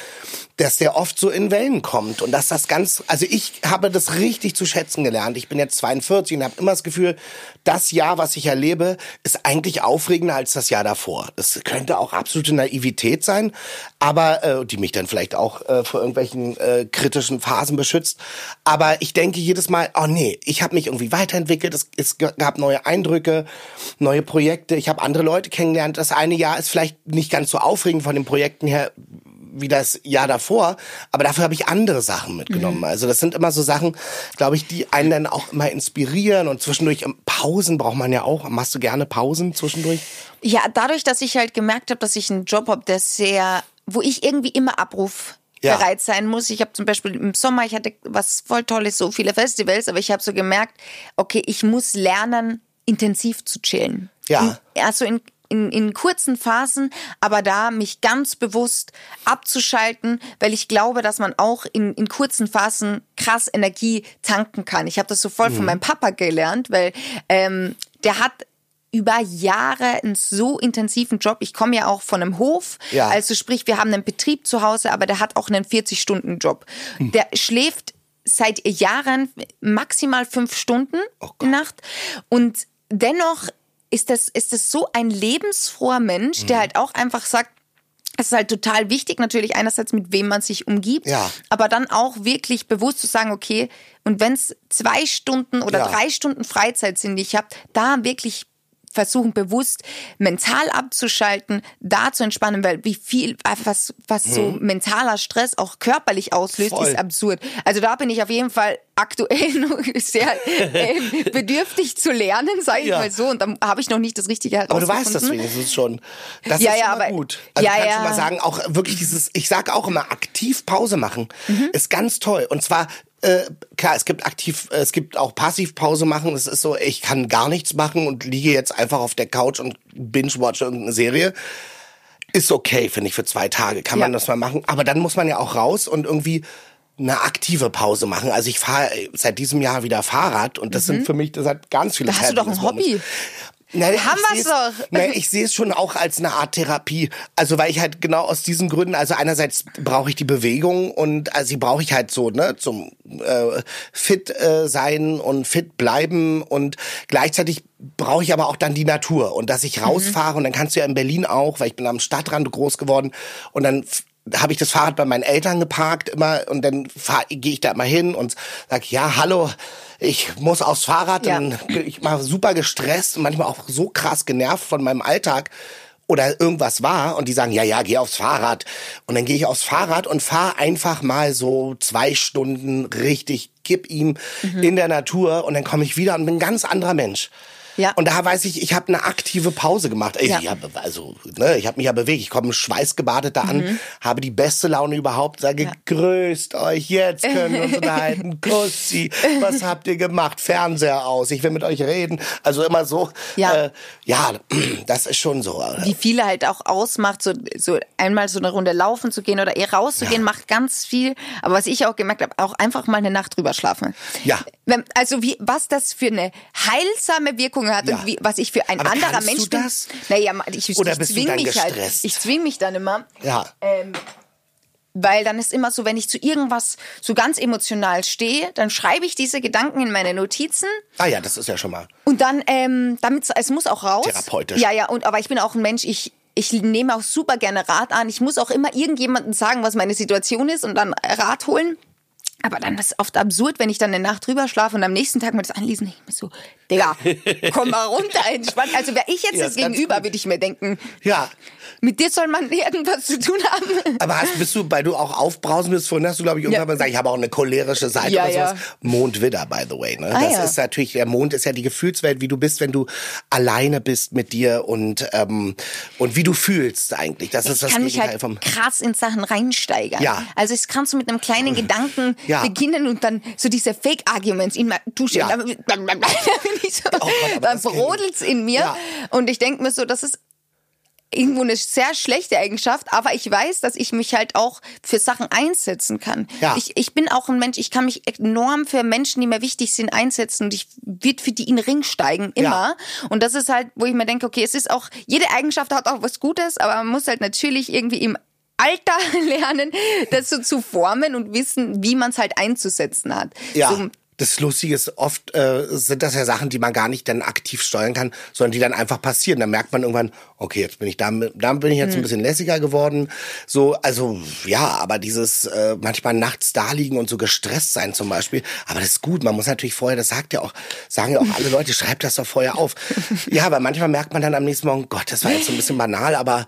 dass der oft so in Wellen kommt und dass das ganz, also ich habe das richtig zu schätzen gelernt. Ich bin jetzt 42 und habe immer das Gefühl, das Jahr, was ich erlebe, ist eigentlich aufregender als das Jahr davor. Das könnte auch absolute Naivität sein, aber äh, die mich dann vielleicht auch äh, vor irgendwelchen äh, kritischen Phasen beschützt. Aber ich denke jedes Mal, oh nee, ich habe mich irgendwie weiterentwickelt. Es, es gab neue Eindrücke, neue Projekte. Ich habe andere Leute kennengelernt. Das eine Jahr ist vielleicht nicht ganz so aufregend von den Projekten her wie das Jahr davor, aber dafür habe ich andere Sachen mitgenommen. Also das sind immer so Sachen, glaube ich, die einen dann auch immer inspirieren und zwischendurch ähm, Pausen braucht man ja auch. Machst du gerne Pausen zwischendurch? ja, dadurch, dass ich halt gemerkt habe, dass ich einen Job habe, der sehr, wo ich irgendwie immer Abruf Ja. bereit sein muss. Ich habe zum Beispiel im Sommer, ich hatte was voll Tolles, so viele Festivals, aber ich habe so gemerkt, okay, ich muss lernen, intensiv zu chillen. Ja. In, also in, in, in kurzen Phasen, aber da mich ganz bewusst abzuschalten, weil ich glaube, dass man auch in, in kurzen Phasen krass Energie tanken kann. Ich habe das so voll Mhm. von meinem Papa gelernt, weil ähm, der hat über Jahre einen so intensiven Job. Ich komme ja auch von einem Hof. Ja. Also sprich, wir haben einen Betrieb zu Hause, aber der hat auch einen 40-Stunden-Job. Hm. Der schläft seit Jahren maximal fünf Stunden Oh Nacht. Und dennoch ist das, ist das so ein lebensfroher Mensch, der halt auch einfach sagt, es ist halt total wichtig, natürlich einerseits mit wem man sich umgibt, Ja. aber dann auch wirklich bewusst zu sagen, okay, und wenn es zwei Stunden oder Ja. drei Stunden Freizeit sind, die ich habe, da wirklich versuchen bewusst mental abzuschalten, da zu entspannen, weil wie viel was was so mentaler Stress auch körperlich auslöst, Hm. Voll. ist absurd. Also da bin ich auf jeden Fall aktuell noch sehr ähm, bedürftig zu lernen, sage ich Ja. mal so, und dann habe ich noch nicht das Richtige Aber du herausgefunden. weißt das wenigstens schon. Das Ja, ist ja, aber- gut. Also ja, kannst ja. du mal sagen, auch wirklich dieses, ich sag auch immer, aktiv Pause machen Mhm. ist ganz toll. Und zwar, äh, klar, es gibt aktiv, es gibt auch passiv Pause machen. Es ist so, ich kann gar nichts machen und liege jetzt einfach auf der Couch und binge-watch irgendeine Serie. Ist okay, finde ich, für zwei Tage kann man Ja. das mal machen. Aber dann muss man ja auch raus und irgendwie eine aktive Pause machen. Also ich fahre seit diesem Jahr wieder Fahrrad und das sind für mich, das hat ganz viele Mhm. Da hast du doch ein. Hobby. Nein, Haben ich wir's seh's- doch. Nein, ich sehe es schon auch als eine Art Therapie. Also weil ich halt genau aus diesen Gründen, also einerseits brauche ich die Bewegung und also die brauche ich halt so, ne, zum äh, fit äh, sein und fit bleiben und gleichzeitig brauche ich aber auch dann die Natur und dass ich Mhm. rausfahre und dann kannst du ja in Berlin auch, weil ich bin am Stadtrand groß geworden und dann habe ich das Fahrrad bei meinen Eltern geparkt immer und dann gehe ich da immer hin und sag ja hallo ich muss aufs Fahrrad Ja. und ich war super gestresst und manchmal auch so krass genervt von meinem Alltag. oder irgendwas war und die sagen, ja, ja, geh aufs Fahrrad. Und dann gehe ich aufs Fahrrad und fahre einfach mal so zwei Stunden richtig, gib ihm Mhm. in der Natur und dann komme ich wieder und bin ein ganz anderer Mensch. Ja. Und da weiß ich, ich habe eine aktive Pause gemacht. Ich, Ja. ich hab, also, ne, ich habe mich ja bewegt. Ich komme schweißgebadet da an, habe die beste Laune überhaupt, sage, grüßt euch, jetzt können wir uns unterhalten. Kussi, was habt ihr gemacht? Fernseher aus, ich will mit euch reden. Also immer so. Ja. Äh, ja, das ist schon so. wie viele halt auch ausmacht, so, so einmal so eine Runde laufen zu gehen oder eher rauszugehen, macht ganz viel. Aber was ich auch gemerkt habe, auch einfach mal eine Nacht drüber schlafen. Ja. Also wie, was das für eine heilsame Wirkung hat Ja. und wie, was ich für ein Aber anderer Mensch bin. das? Naja, ich, Oder ich bist zwing mich halt. gestresst? Ich zwing mich dann immer. Ja. Ähm, weil dann ist immer so, wenn ich zu irgendwas so ganz emotional stehe, dann schreibe ich diese Gedanken in meine Notizen Ah ja, das ist ja schon mal. und dann, ähm, damit es muss auch raus. Therapeutisch. Ja, ja, und aber ich bin auch ein Mensch, ich ich nehme auch super gerne Rat an. Ich muss auch immer irgendjemandem sagen, was meine Situation ist und dann Rat holen. Aber dann ist es oft absurd, wenn ich dann eine Nacht drüber schlafe und am nächsten Tag mir das anlesen, ich mir so, Digga, komm mal runter, entspannt. Also wäre ich jetzt Ja, das Gegenüber, würde ich mir denken, Ja. Mit dir soll man irgendwas zu tun haben. Aber hast, bist du, weil du auch aufbrausen bist, vorhin hast du, glaube ich, irgendwann Ja. gesagt, ich habe auch eine cholerische Seite Ja, oder sowas. ja. Mondwidder, by the way. Ne? Ah, das ja. ist natürlich, der Mond ist ja die Gefühlswelt, wie du bist, wenn du alleine bist mit dir und, ähm, und wie du fühlst eigentlich. Das ist Ich das kann mich Gegenteil halt vom. krass in Sachen reinsteigern. Ja. Also es kannst du mit einem kleinen Gedanken Ja. beginnen und dann so diese Fake-Arguments in mir, du Ja. dann, ich so, Oh Gott, aber dann das kenn ich. brodelt's in mir und ich denke mir so, das ist irgendwo eine sehr schlechte Eigenschaft, aber ich weiß, dass ich mich halt auch für Sachen einsetzen kann. Ja. Ich, ich bin auch ein Mensch, ich kann mich enorm für Menschen, die mir wichtig sind, einsetzen und ich wird für die in den Ring steigen, immer. Und das ist halt, wo ich mir denke, okay, es ist auch, jede Eigenschaft hat auch was Gutes, aber man muss halt natürlich irgendwie im Alter lernen, das so zu formen und wissen, wie man es halt einzusetzen hat. Ja. So, das Lustige ist, oft äh, sind das ja Sachen, die man gar nicht dann aktiv steuern kann, sondern die dann einfach passieren. Dann merkt man irgendwann, okay, jetzt bin ich da, da bin ich jetzt ein bisschen lässiger geworden. So, also ja, aber dieses äh, manchmal nachts da liegen und so gestresst sein zum Beispiel, aber das ist gut. Man muss natürlich vorher, das sagt ja auch, sagen ja auch alle Leute, schreibt das doch vorher auf. Ja, aber manchmal merkt man dann am nächsten Morgen, Gott, das war jetzt so ein bisschen banal, aber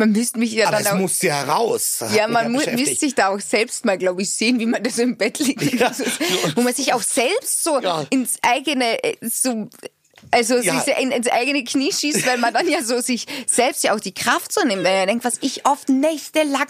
man müsste mich ja aber dann es auch musste ja raus. Ja, man beschäftigt. müsste sich da auch selbst mal, glaube ich, sehen, wie man das im Bett liegt. Ja. Wo man sich auch selbst so Ja. ins eigene, äh, so, also Ja. sich in, ins eigene Knie schießt, weil man dann ja so sich selbst ja auch die Kraft so nimmt. Weil er denkt, was ich oft nächtelang,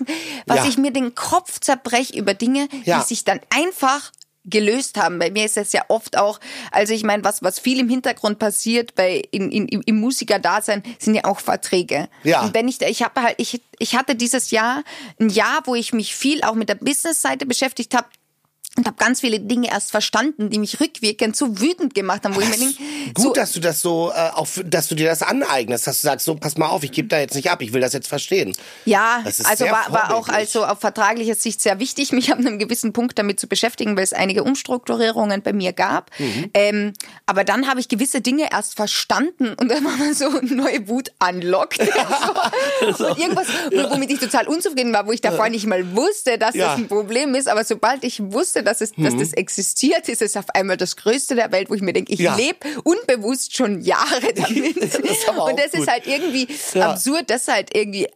was Ja. ich mir den Kopf zerbreche über Dinge, Ja. die sich dann einfach gelöst haben. Bei mir ist es ja oft auch, also ich meine, was was viel im Hintergrund passiert bei in, in, im Musikerdasein sind ja auch Verträge. Ja. Und wenn ich da, ich habe halt ich ich hatte dieses Jahr ein Jahr, wo ich mich viel auch mit der Business-Seite beschäftigt habe und habe ganz viele Dinge erst verstanden, die mich rückwirkend so wütend gemacht haben, wo ich mir denke, Gut, so, dass du das so, äh, auch, dass du dir das aneignest, dass du sagst, so, pass mal auf, ich gebe da jetzt nicht ab, ich will das jetzt verstehen. Ja, also war, war auch also auf vertraglicher Sicht sehr wichtig, mich ab einem gewissen Punkt damit zu beschäftigen, weil es einige Umstrukturierungen bei mir gab. Mhm. Ähm, aber dann habe ich gewisse Dinge erst verstanden und dann war man so neue Wut unlocked. so. Und irgendwas, womit ich total unzufrieden war, wo ich davor nicht mal wusste, dass Ja. das ein Problem ist. Aber sobald ich wusste, dass, es, dass das existiert, ist es auf einmal das Größte der Welt, wo ich mir denke, ich Ja. lebe unbewusst schon Jahre damit. Das und das gut. ist halt irgendwie Ja. absurd, das halt irgendwie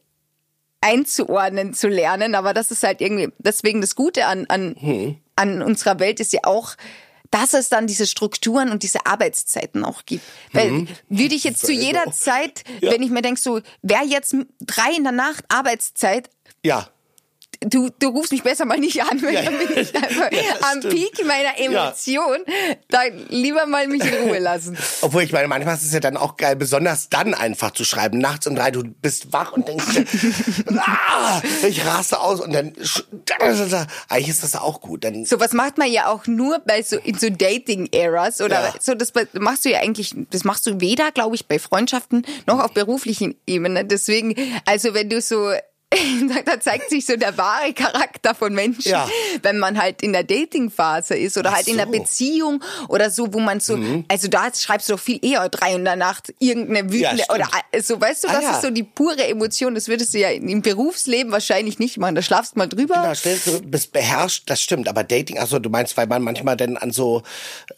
einzuordnen zu lernen, aber das ist halt irgendwie, deswegen das Gute an, an, Hm. an unserer Welt ist ja auch, dass es dann diese Strukturen und diese Arbeitszeiten auch gibt. Weil würde ich jetzt zu jeder. Zeit, Ja. wenn ich mir denke, so, wäre jetzt drei in der Nacht Arbeitszeit, Ja. Du, du rufst mich besser mal nicht an, weil Ja. dann bin ich einfach Ja, am stimmt. Peak meiner Emotion. Dann lieber mal mich in Ruhe lassen. Obwohl ich meine, manchmal ist es ja dann auch geil, besonders dann einfach zu schreiben. Nachts um drei, du bist wach und denkst ah, ich raste aus und dann, eigentlich ist das auch gut. Dann, Sowas macht man ja auch nur bei so in so Dating-Eras oder Ja. so. Das machst du ja eigentlich, das machst du weder, glaube ich, bei Freundschaften noch auf beruflichen Ebene. Deswegen, also wenn du so da zeigt sich so der wahre Charakter von Menschen, Ja. wenn man halt in der Datingphase ist oder Ach halt in der so. Mhm. Beziehung oder so, wo man so, also da schreibst du doch viel eher drei in der Nacht irgendeine wütende stimmt. oder so, weißt du, Ah, das ja. ist so die pure Emotion. Das würdest du ja im Berufsleben wahrscheinlich nicht machen. Da schlafst mal drüber. Da stellst du, bist beherrscht, das stimmt. Aber Dating, also du meinst, weil man manchmal dann an so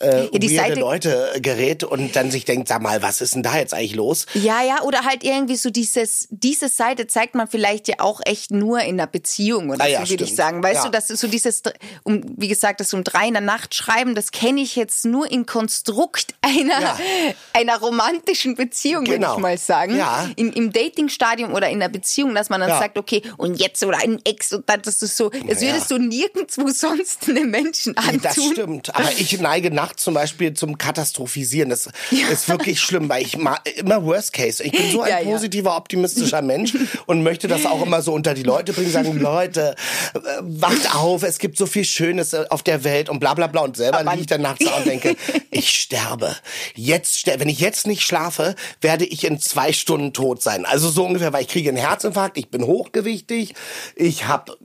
äh, Ja, die Seite- Leute gerät und dann sich denkt, sag mal, was ist denn da jetzt eigentlich los? Ja, ja, oder halt irgendwie so dieses, diese Seite zeigt man vielleicht ja auch echt nur in einer Beziehung oder Ah ja, so würde ich sagen. Weißt Ja. du, das ist so dieses, um, wie gesagt, das um drei in der Nacht schreiben, das kenne ich jetzt nur im Konstrukt einer, Ja. einer romantischen Beziehung, würde Genau. ich mal sagen. Ja. In, Im Datingstadium oder in einer Beziehung, dass man dann sagt, okay, und jetzt oder ein Ex und dann, das ist so, das würdest du nirgendwo sonst einem Menschen antun. Das stimmt. Aber ich neige nachts zum Beispiel zum Katastrophisieren. Das ist wirklich schlimm, weil ich immer Worst Case. Ich bin so ein positiver, optimistischer Mensch und möchte das auch immer so unter die Leute bringen, sagen, Leute, äh, wacht auf, es gibt so viel Schönes äh, auf der Welt und bla bla bla. Und selber liege ich dann nachts da und denke, ich sterbe. Jetzt ster wenn ich jetzt nicht schlafe, werde ich in zwei Stunden tot sein. Also so ungefähr, weil ich kriege einen Herzinfarkt, ich bin hochgewichtig, ich habe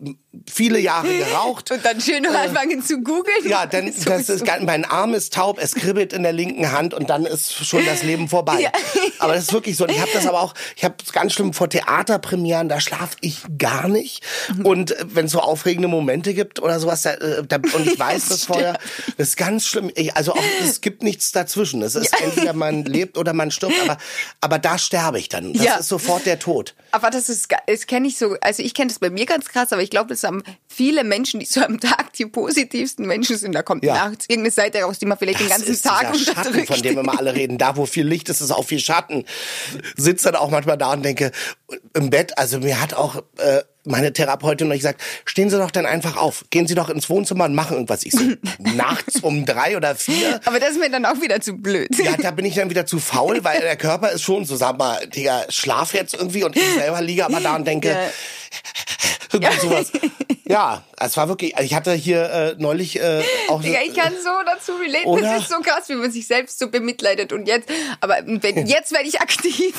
viele Jahre geraucht. Und dann schön noch anfangen zu googeln. Äh. Ja, dann So das ist mein Arm ist taub, es kribbelt in der linken Hand und dann ist schon das Leben vorbei. Ja. Aber das ist wirklich so. Und ich habe das aber auch, ich habe es ganz schlimm vor Theaterpremieren, da schlafe ich gar nicht. Und äh, wenn es so aufregende Momente gibt oder sowas, da, äh, da, und ich weiß das vorher, das ist ganz schlimm. Ich, also auch, es gibt nichts dazwischen. Es ist entweder man lebt oder man stirbt, aber, aber da sterbe ich dann. Das Ja. ist sofort der Tod. Aber das ist, das kenne ich so, also ich kenne das bei mir ganz krass, aber ich glaube, das haben viele Menschen, die so am Tag die positivsten Menschen sind. Da kommt Ja. nachts irgendeine Seite raus, die man vielleicht den Das ganzen ist Tag Schatten, unterdrückt. von dem immer alle reden. Da, wo viel Licht ist, ist auch viel Schatten. Sitze dann auch manchmal da und denke, im Bett, also mir hat auch äh, meine Therapeutin noch gesagt, stehen Sie doch dann einfach auf. Gehen Sie doch ins Wohnzimmer und machen irgendwas. Ich so, nachts um drei oder vier. aber das ist mir dann auch wieder zu blöd. Ja, da bin ich dann wieder zu faul, weil der Körper ist schon so, sag mal, Digga, schlaf jetzt irgendwie und ich selber liege aber da und denke, Ja. irgendwie sowas. Ja, es war wirklich, ich hatte hier äh, neulich äh, auch... Ja, ich kann so dazu relate. Oder? Das ist so krass, wie man sich selbst so bemitleidet. Und jetzt, aber wenn, jetzt werde ich aktiv.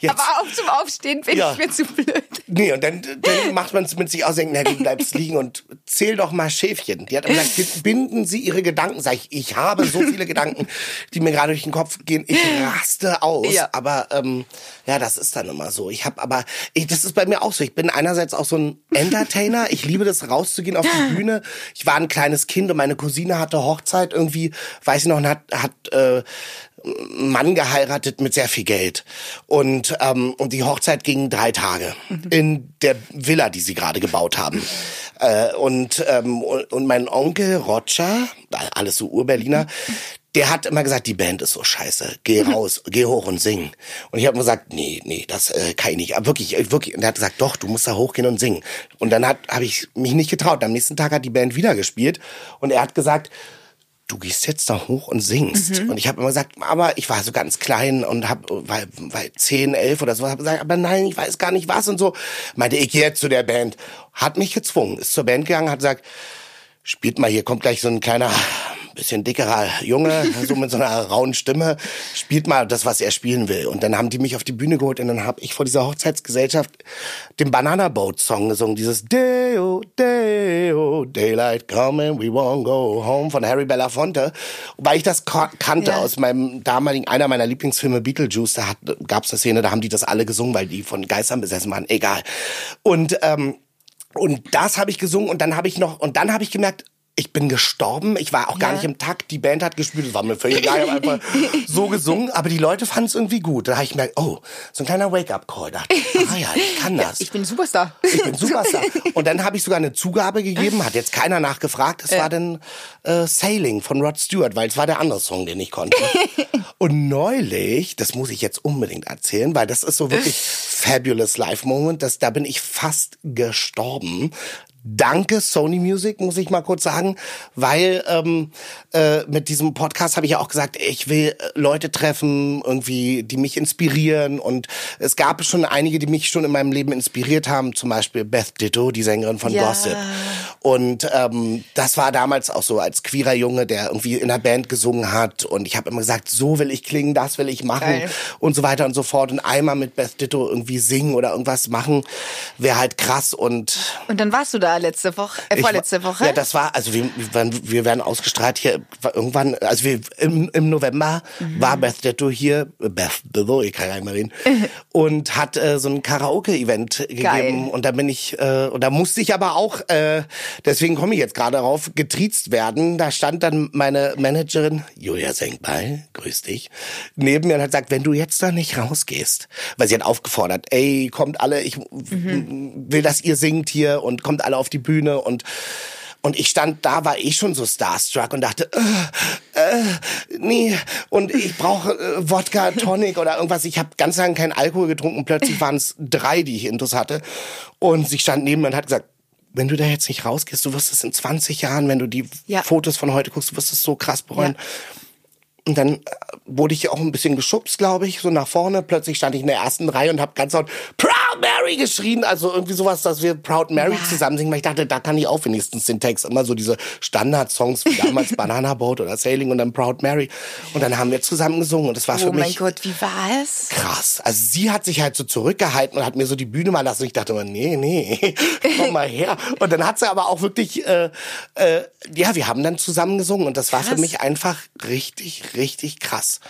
Jetzt. aber auch zum Aufstehen bin Ja. ich mir zu blöd. Nee, und dann, dann macht man es mit sich aus, denkt, na, du bleibst liegen und zähl doch mal Schäfchen. Die hat immer gesagt, binden Sie Ihre Gedanken. Sag ich, ich habe so viele Gedanken, die mir gerade durch den Kopf gehen. Ich raste aus. Ja. Aber ähm, ja, das ist dann immer so. Ich habe aber, ich, das ist bei mir auch so. Ich bin einerseits auch so ein Entertainer. Ich liebe das, rauszugehen auf die Bühne. Ich war ein kleines Kind und meine Cousine hatte Hochzeit irgendwie, weiß ich noch, und hat, hat äh, einen Mann geheiratet mit sehr viel Geld. Und, ähm, und die Hochzeit ging drei Tage in der Villa, die sie gerade gebaut haben. Äh, und, ähm, und, und mein Onkel Roger, alles so Urberliner, der hat immer gesagt, die Band ist so scheiße. Geh raus, geh hoch und sing. Und ich habe immer gesagt, nee, nee, das äh, kann ich nicht. Aber wirklich, äh, wirklich. Und er hat gesagt, doch, du musst da hochgehen und singen. Und dann hat habe ich mich nicht getraut. Am nächsten Tag hat die Band wieder gespielt und er hat gesagt, du gehst jetzt da hoch und singst. Und ich habe immer gesagt, aber ich war so ganz klein und hab, weil, weil 10, 11 oder so, hab gesagt, aber nein, ich weiß gar nicht was und so. Meinte, ich gehe jetzt zu der Band. Hat mich gezwungen, ist zur Band gegangen, hat gesagt, spielt mal, hier kommt gleich so ein kleiner, bisschen dickerer Junge, so mit so einer rauen Stimme, spielt mal das, was er spielen will. Und dann haben die mich auf die Bühne geholt und dann habe ich vor dieser Hochzeitsgesellschaft den Banana Boat Song gesungen, dieses Deo, Deo, Daylight coming, we won't go home von Harry Belafonte, weil ich das kannte Ja. aus meinem damaligen, einer meiner Lieblingsfilme Beetlejuice, da hat, gab's eine Szene, da haben die das alle gesungen, weil die von Geistern besessen waren, egal. Und, ähm, und das habe ich gesungen und dann habe ich noch, und dann habe ich gemerkt, ich bin gestorben. Ich war auch gar Ja. nicht im Takt. Die Band hat gespielt. Das war mir völlig egal. Ich habe einfach so gesungen. Aber die Leute fanden es irgendwie gut. Da habe ich gemerkt, oh, so ein kleiner Wake-up-Call. Da dachte ich, Ah ja, ich kann das. Ich bin Superstar. Ich bin Superstar. Und dann habe ich sogar eine Zugabe gegeben, hat jetzt keiner nachgefragt. Es war dann äh, Sailing von Rod Stewart, weil es war der andere Song, den ich konnte. Und neulich, das muss ich jetzt unbedingt erzählen, weil das ist so wirklich fabulous Life Moment, das, da bin ich fast gestorben. Danke Sony Music, muss ich mal kurz sagen, weil ähm, äh, mit diesem Podcast habe ich ja auch gesagt, ich will äh, Leute treffen, irgendwie, die mich inspirieren und es gab schon einige, die mich schon in meinem Leben inspiriert haben, zum Beispiel Beth Ditto, die Sängerin von Ja. Gossip. Und ähm, das war damals auch so als queerer Junge, der irgendwie in einer Band gesungen hat. Und ich habe immer gesagt, so will ich klingen, das will ich machen Geil. und so weiter und so fort. Und einmal mit Beth Ditto irgendwie singen oder irgendwas machen, wäre halt krass. Und Und dann warst du da letzte Woche, äh, ich vorletzte war- Woche. Ja, das war, also wir, wir, werden- wir werden ausgestrahlt hier irgendwann, also wir, im, im November Mhm. war Beth Ditto hier, Beth Ditto, ich kann gar nicht mehr reden, und hat äh, so ein Karaoke-Event gegeben. Und da bin ich, äh, und da musste ich aber auch, äh, deswegen komme ich jetzt gerade darauf, getriezt werden. Da stand dann meine Managerin, Julia Senkbeil, grüß dich, neben mir und hat gesagt, wenn du jetzt da nicht rausgehst, weil sie hat aufgefordert, ey, kommt alle, ich will, dass ihr singt hier und kommt alle auf die Bühne und und ich stand da, war ich schon so starstruck und dachte, äh, äh, nee, und ich brauche äh, Wodka, Tonic oder irgendwas. Ich habe ganz lange keinen Alkohol getrunken. Plötzlich waren es drei, die ich intus hatte. Und sie stand neben mir und hat gesagt, wenn du da jetzt nicht rausgehst, du wirst es in 20 Jahren, wenn du die Ja. Fotos von heute guckst, du wirst es so krass bereuen. Und dann äh, wurde ich auch ein bisschen geschubst, glaube ich, so nach vorne. Plötzlich stand ich in der ersten Reihe und habe ganz laut Proud Mary geschrien. Also irgendwie sowas, dass wir Proud Mary Ja. zusammen singen. Weil ich dachte, da kann ich auch wenigstens den Text. Immer so diese Standard-Songs wie damals Banana Boat oder Sailing und dann Proud Mary. Und dann haben wir zusammen gesungen und das war für oh mein mich Gott, wie war es? krass. Also sie hat sich halt so zurückgehalten und hat mir so die Bühne mal lassen. Und ich dachte immer, nee, nee, komm mal her. Und dann hat sie aber auch wirklich, äh, äh, ja, wir haben dann zusammen gesungen und das war für Krass. mich einfach richtig, richtig krass.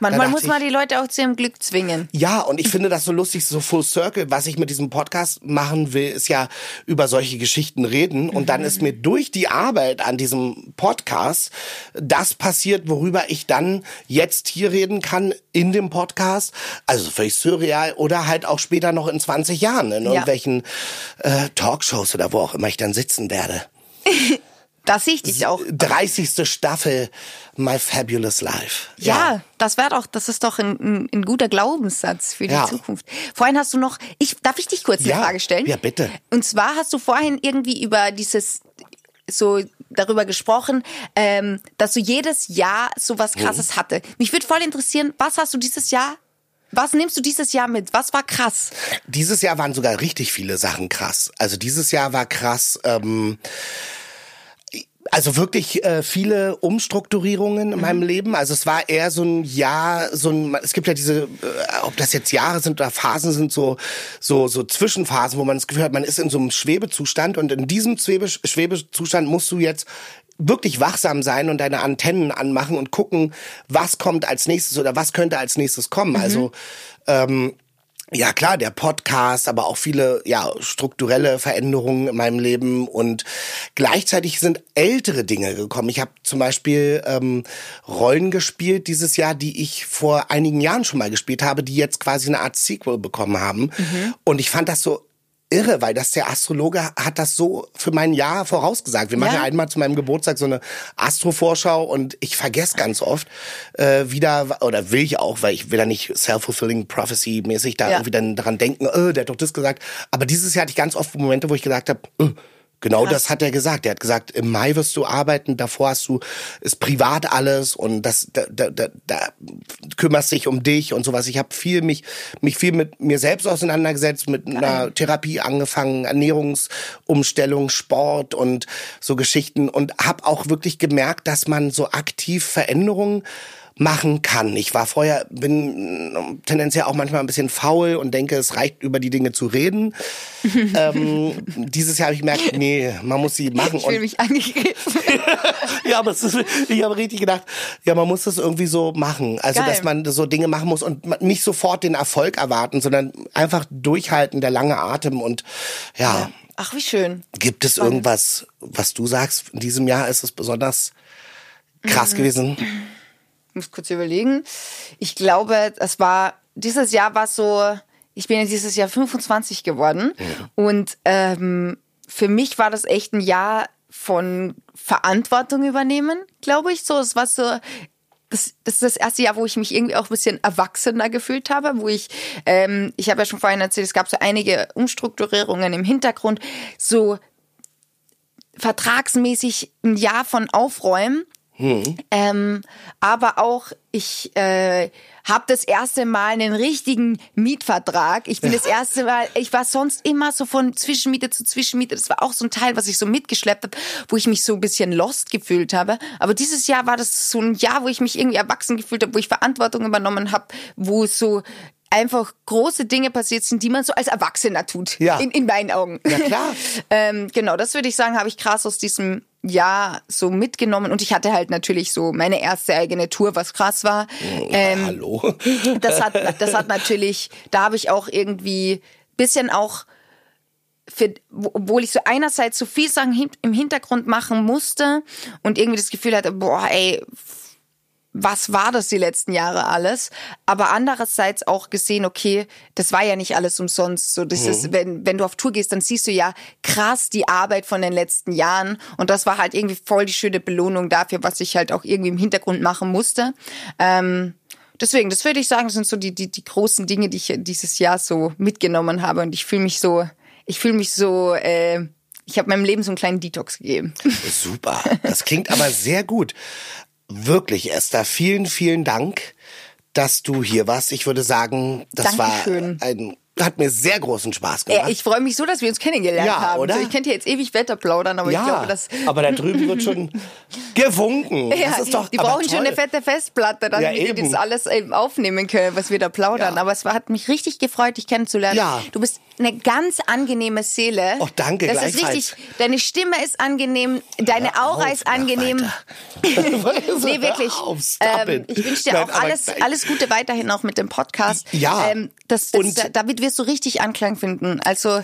Manchmal muss man die Leute auch zu ihrem Glück zwingen. ja, und ich finde das so lustig, so Full Circle. Was ich mit diesem Podcast machen will, ist ja über solche Geschichten reden. Und dann ist mir durch die Arbeit an diesem Podcast das passiert, worüber ich dann jetzt hier reden kann in dem Podcast. Also völlig surreal oder halt auch später noch in 20 Jahren in irgendwelchen äh, Talkshows oder wo auch immer ich dann sitzen werde. Das sehe ich dich auch. 30. Staffel My Fabulous Life. Ja, das wäre doch, das ist doch ein, ein, ein guter Glaubenssatz für die Ja. Zukunft. Vorhin hast du noch, ich, darf ich dich kurz eine Ja. Frage stellen? Ja, bitte. Und zwar hast du vorhin irgendwie über dieses, so darüber gesprochen, ähm, dass du jedes Jahr sowas Mhm. krasses hatte. Mich würde voll interessieren, was hast du dieses Jahr, was nimmst du dieses Jahr mit? Was war krass? Dieses Jahr waren sogar richtig viele Sachen krass. Also dieses Jahr war krass. Ähm, also wirklich äh, viele Umstrukturierungen in meinem Leben. Also es war eher so ein Jahr, so ein, es gibt ja diese, äh, ob das jetzt Jahre sind oder Phasen sind, so so so Zwischenphasen, wo man das Gefühl hat, man ist in so einem Schwebezustand und in diesem Schwebe, Schwebezustand musst du jetzt wirklich wachsam sein und deine Antennen anmachen und gucken, was kommt als nächstes oder was könnte als nächstes kommen. Also ähm, ja klar, der Podcast, aber auch viele ja strukturelle Veränderungen in meinem Leben und gleichzeitig sind ältere Dinge gekommen. Ich habe zum Beispiel ähm, Rollen gespielt dieses Jahr, die ich vor einigen Jahren schon mal gespielt habe, die jetzt quasi eine Art Sequel bekommen haben. Und ich fand das so irre, weil das der Astrologe hat das so für mein Jahr vorausgesagt. Wir machen Ja. ja einmal zu meinem Geburtstag so eine Astrovorschau und ich vergesse ganz oft äh, wieder oder will ich auch, weil ich will da nicht self-fulfilling prophecy mäßig da Ja. irgendwie dann daran denken, äh, der hat doch das gesagt. Aber dieses Jahr hatte ich ganz oft Momente, wo ich gesagt habe, äh, Genau das hat er gesagt. Er hat gesagt, im Mai wirst du arbeiten, davor hast du ist privat alles und das da, da, da, da kümmerst dich um dich und sowas. Ich habe viel mich mich viel mit mir selbst auseinandergesetzt, mit einer Therapie angefangen, Ernährungsumstellung, Sport und so Geschichten und habe auch wirklich gemerkt, dass man so aktiv Veränderungen machen kann. Ich war vorher, bin ähm, tendenziell auch manchmal ein bisschen faul und denke, es reicht über die Dinge zu reden. ähm, dieses Jahr habe ich gemerkt, nee, man muss sie machen. Ich fühle mich angegriffen. ja, aber ist, ich habe richtig gedacht, ja, man muss das irgendwie so machen. Also, Geil. dass man so Dinge machen muss und nicht sofort den Erfolg erwarten, sondern einfach durchhalten, der lange Atem und ja. Ach, wie schön. Gibt es irgendwas, was du sagst, in diesem Jahr ist es besonders krass Mhm. gewesen? Ich muss kurz überlegen. Ich glaube, es war, dieses Jahr war so, ich bin ja dieses Jahr 25 geworden. Und ähm, für mich war das echt ein Jahr von Verantwortung übernehmen, glaube ich. So, es war so, das, das ist das erste Jahr, wo ich mich irgendwie auch ein bisschen erwachsener gefühlt habe, wo ich, ähm, ich habe ja schon vorhin erzählt, es gab so einige Umstrukturierungen im Hintergrund, so vertragsmäßig ein Jahr von Aufräumen Ähm, aber auch, ich äh, habe das erste Mal einen richtigen Mietvertrag. Ich bin das erste Mal, ich war sonst immer so von Zwischenmiete zu Zwischenmiete. Das war auch so ein Teil, was ich so mitgeschleppt habe, wo ich mich so ein bisschen lost gefühlt habe. Aber dieses Jahr war das so ein Jahr, wo ich mich irgendwie erwachsen gefühlt habe, wo ich Verantwortung übernommen habe, wo so einfach große Dinge passiert sind, die man so als Erwachsener tut. Ja. In, in meinen Augen. Ja, klar. ähm, genau, das würde ich sagen, habe ich krass aus diesem Jahr so mitgenommen. Und ich hatte halt natürlich so meine erste eigene Tour, was krass war. Ähm, Hallo. das hat, das hat natürlich, da habe ich auch irgendwie bisschen auch für, wo- obwohl ich so einerseits so viel Sachen im Hintergrund machen musste und irgendwie das Gefühl hatte, boah, ey, was war das die letzten Jahre alles? Aber andererseits auch gesehen, okay, das war ja nicht alles umsonst. So, das ist, wenn, wenn du auf Tour gehst, dann siehst du ja krass die Arbeit von den letzten Jahren. Und das war halt irgendwie voll die schöne Belohnung dafür, was ich halt auch irgendwie im Hintergrund machen musste. Ähm, deswegen, das würde ich sagen, sind so die, die, die großen Dinge, die ich dieses Jahr so mitgenommen habe. Und ich fühle mich so, ich fühle mich so, äh, ich habe meinem Leben so einen kleinen Detox gegeben. Super. Das klingt aber sehr gut. Wirklich, Esther, vielen, vielen Dank, dass du hier warst. Ich würde sagen, das Dankeschön. war ein, hat mir sehr großen Spaß gemacht. Äh, ich freue mich so, dass wir uns kennengelernt Ja, haben. oder? So, ich könnte jetzt ewig Wetter plaudern, aber ich glaube, das. aber da drüben wird schon gewunken. Ja, das ist doch, die brauchen schon toll. eine fette Festplatte, damit Ja, eben. das alles eben aufnehmen können, was wir da plaudern. Ja. Aber es war, hat mich richtig gefreut, dich kennenzulernen. Ja. Du bist eine ganz angeeme Seele. Oh, danke, Das ist richtig. Deine Stimme ist angenehm, deine Hör Aura auf, ist angenehm. Nee, wirklich. Auf, Ähm, ich wünsche dir Nein, auch alles, alles Gute weiterhin auch mit dem Podcast. Ja. Ähm, das, das, Und- damit wirst du richtig Anklang finden. Also,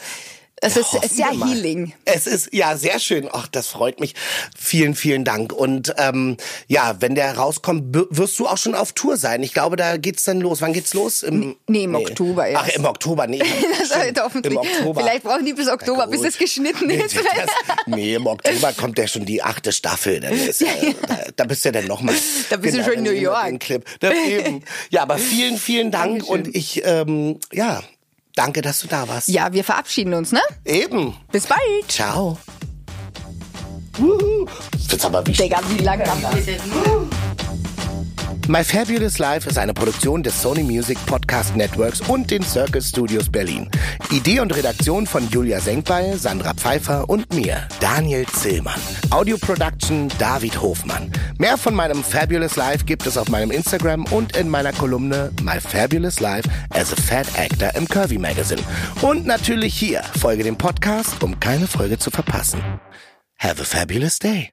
es ist Hoffen sehr wir mal. healing. Es ist ja sehr schön. Ach, das freut mich. Vielen, vielen Dank. Und ähm, ja, wenn der rauskommt, wirst du auch schon auf Tour sein. Ich glaube, da geht's dann los. Wann geht's los? Im, Nee, im Oktober erst. Ach, im Oktober, nee. Das halt hoffentlich. Im Oktober. Vielleicht brauchen die bis Oktober, bis es geschnitten nee, ist. Das, nee, im Oktober kommt ja schon die achte Staffel. Dann ist, äh, da, da bist du ja dann nochmal. Da bist du schon in New York. Clip. Das eben. Ja, aber vielen, vielen Dank. Dankeschön. Und ich, ähm, ja, danke, dass du da warst. Ja, wir verabschieden uns, ne? Eben. Bis bald. Ciao. Wuhu. Das wird's aber wichtig. Digga, wie lange haben wir? My Fabulous Life ist eine Produktion des Sony Music Podcast Networks und den Circus Studios Berlin. Idee und Redaktion von Julia Senkbeil, Sandra Pfeiffer und mir, Daniel Zillmann. Audio Production David Hofmann. Mehr von meinem Fabulous Life gibt es auf meinem Instagram und in meiner Kolumne My Fabulous Life as a Fat Actor im Curvy Magazine. Und natürlich hier. Folge dem Podcast, um keine Folge zu verpassen. Have a fabulous day.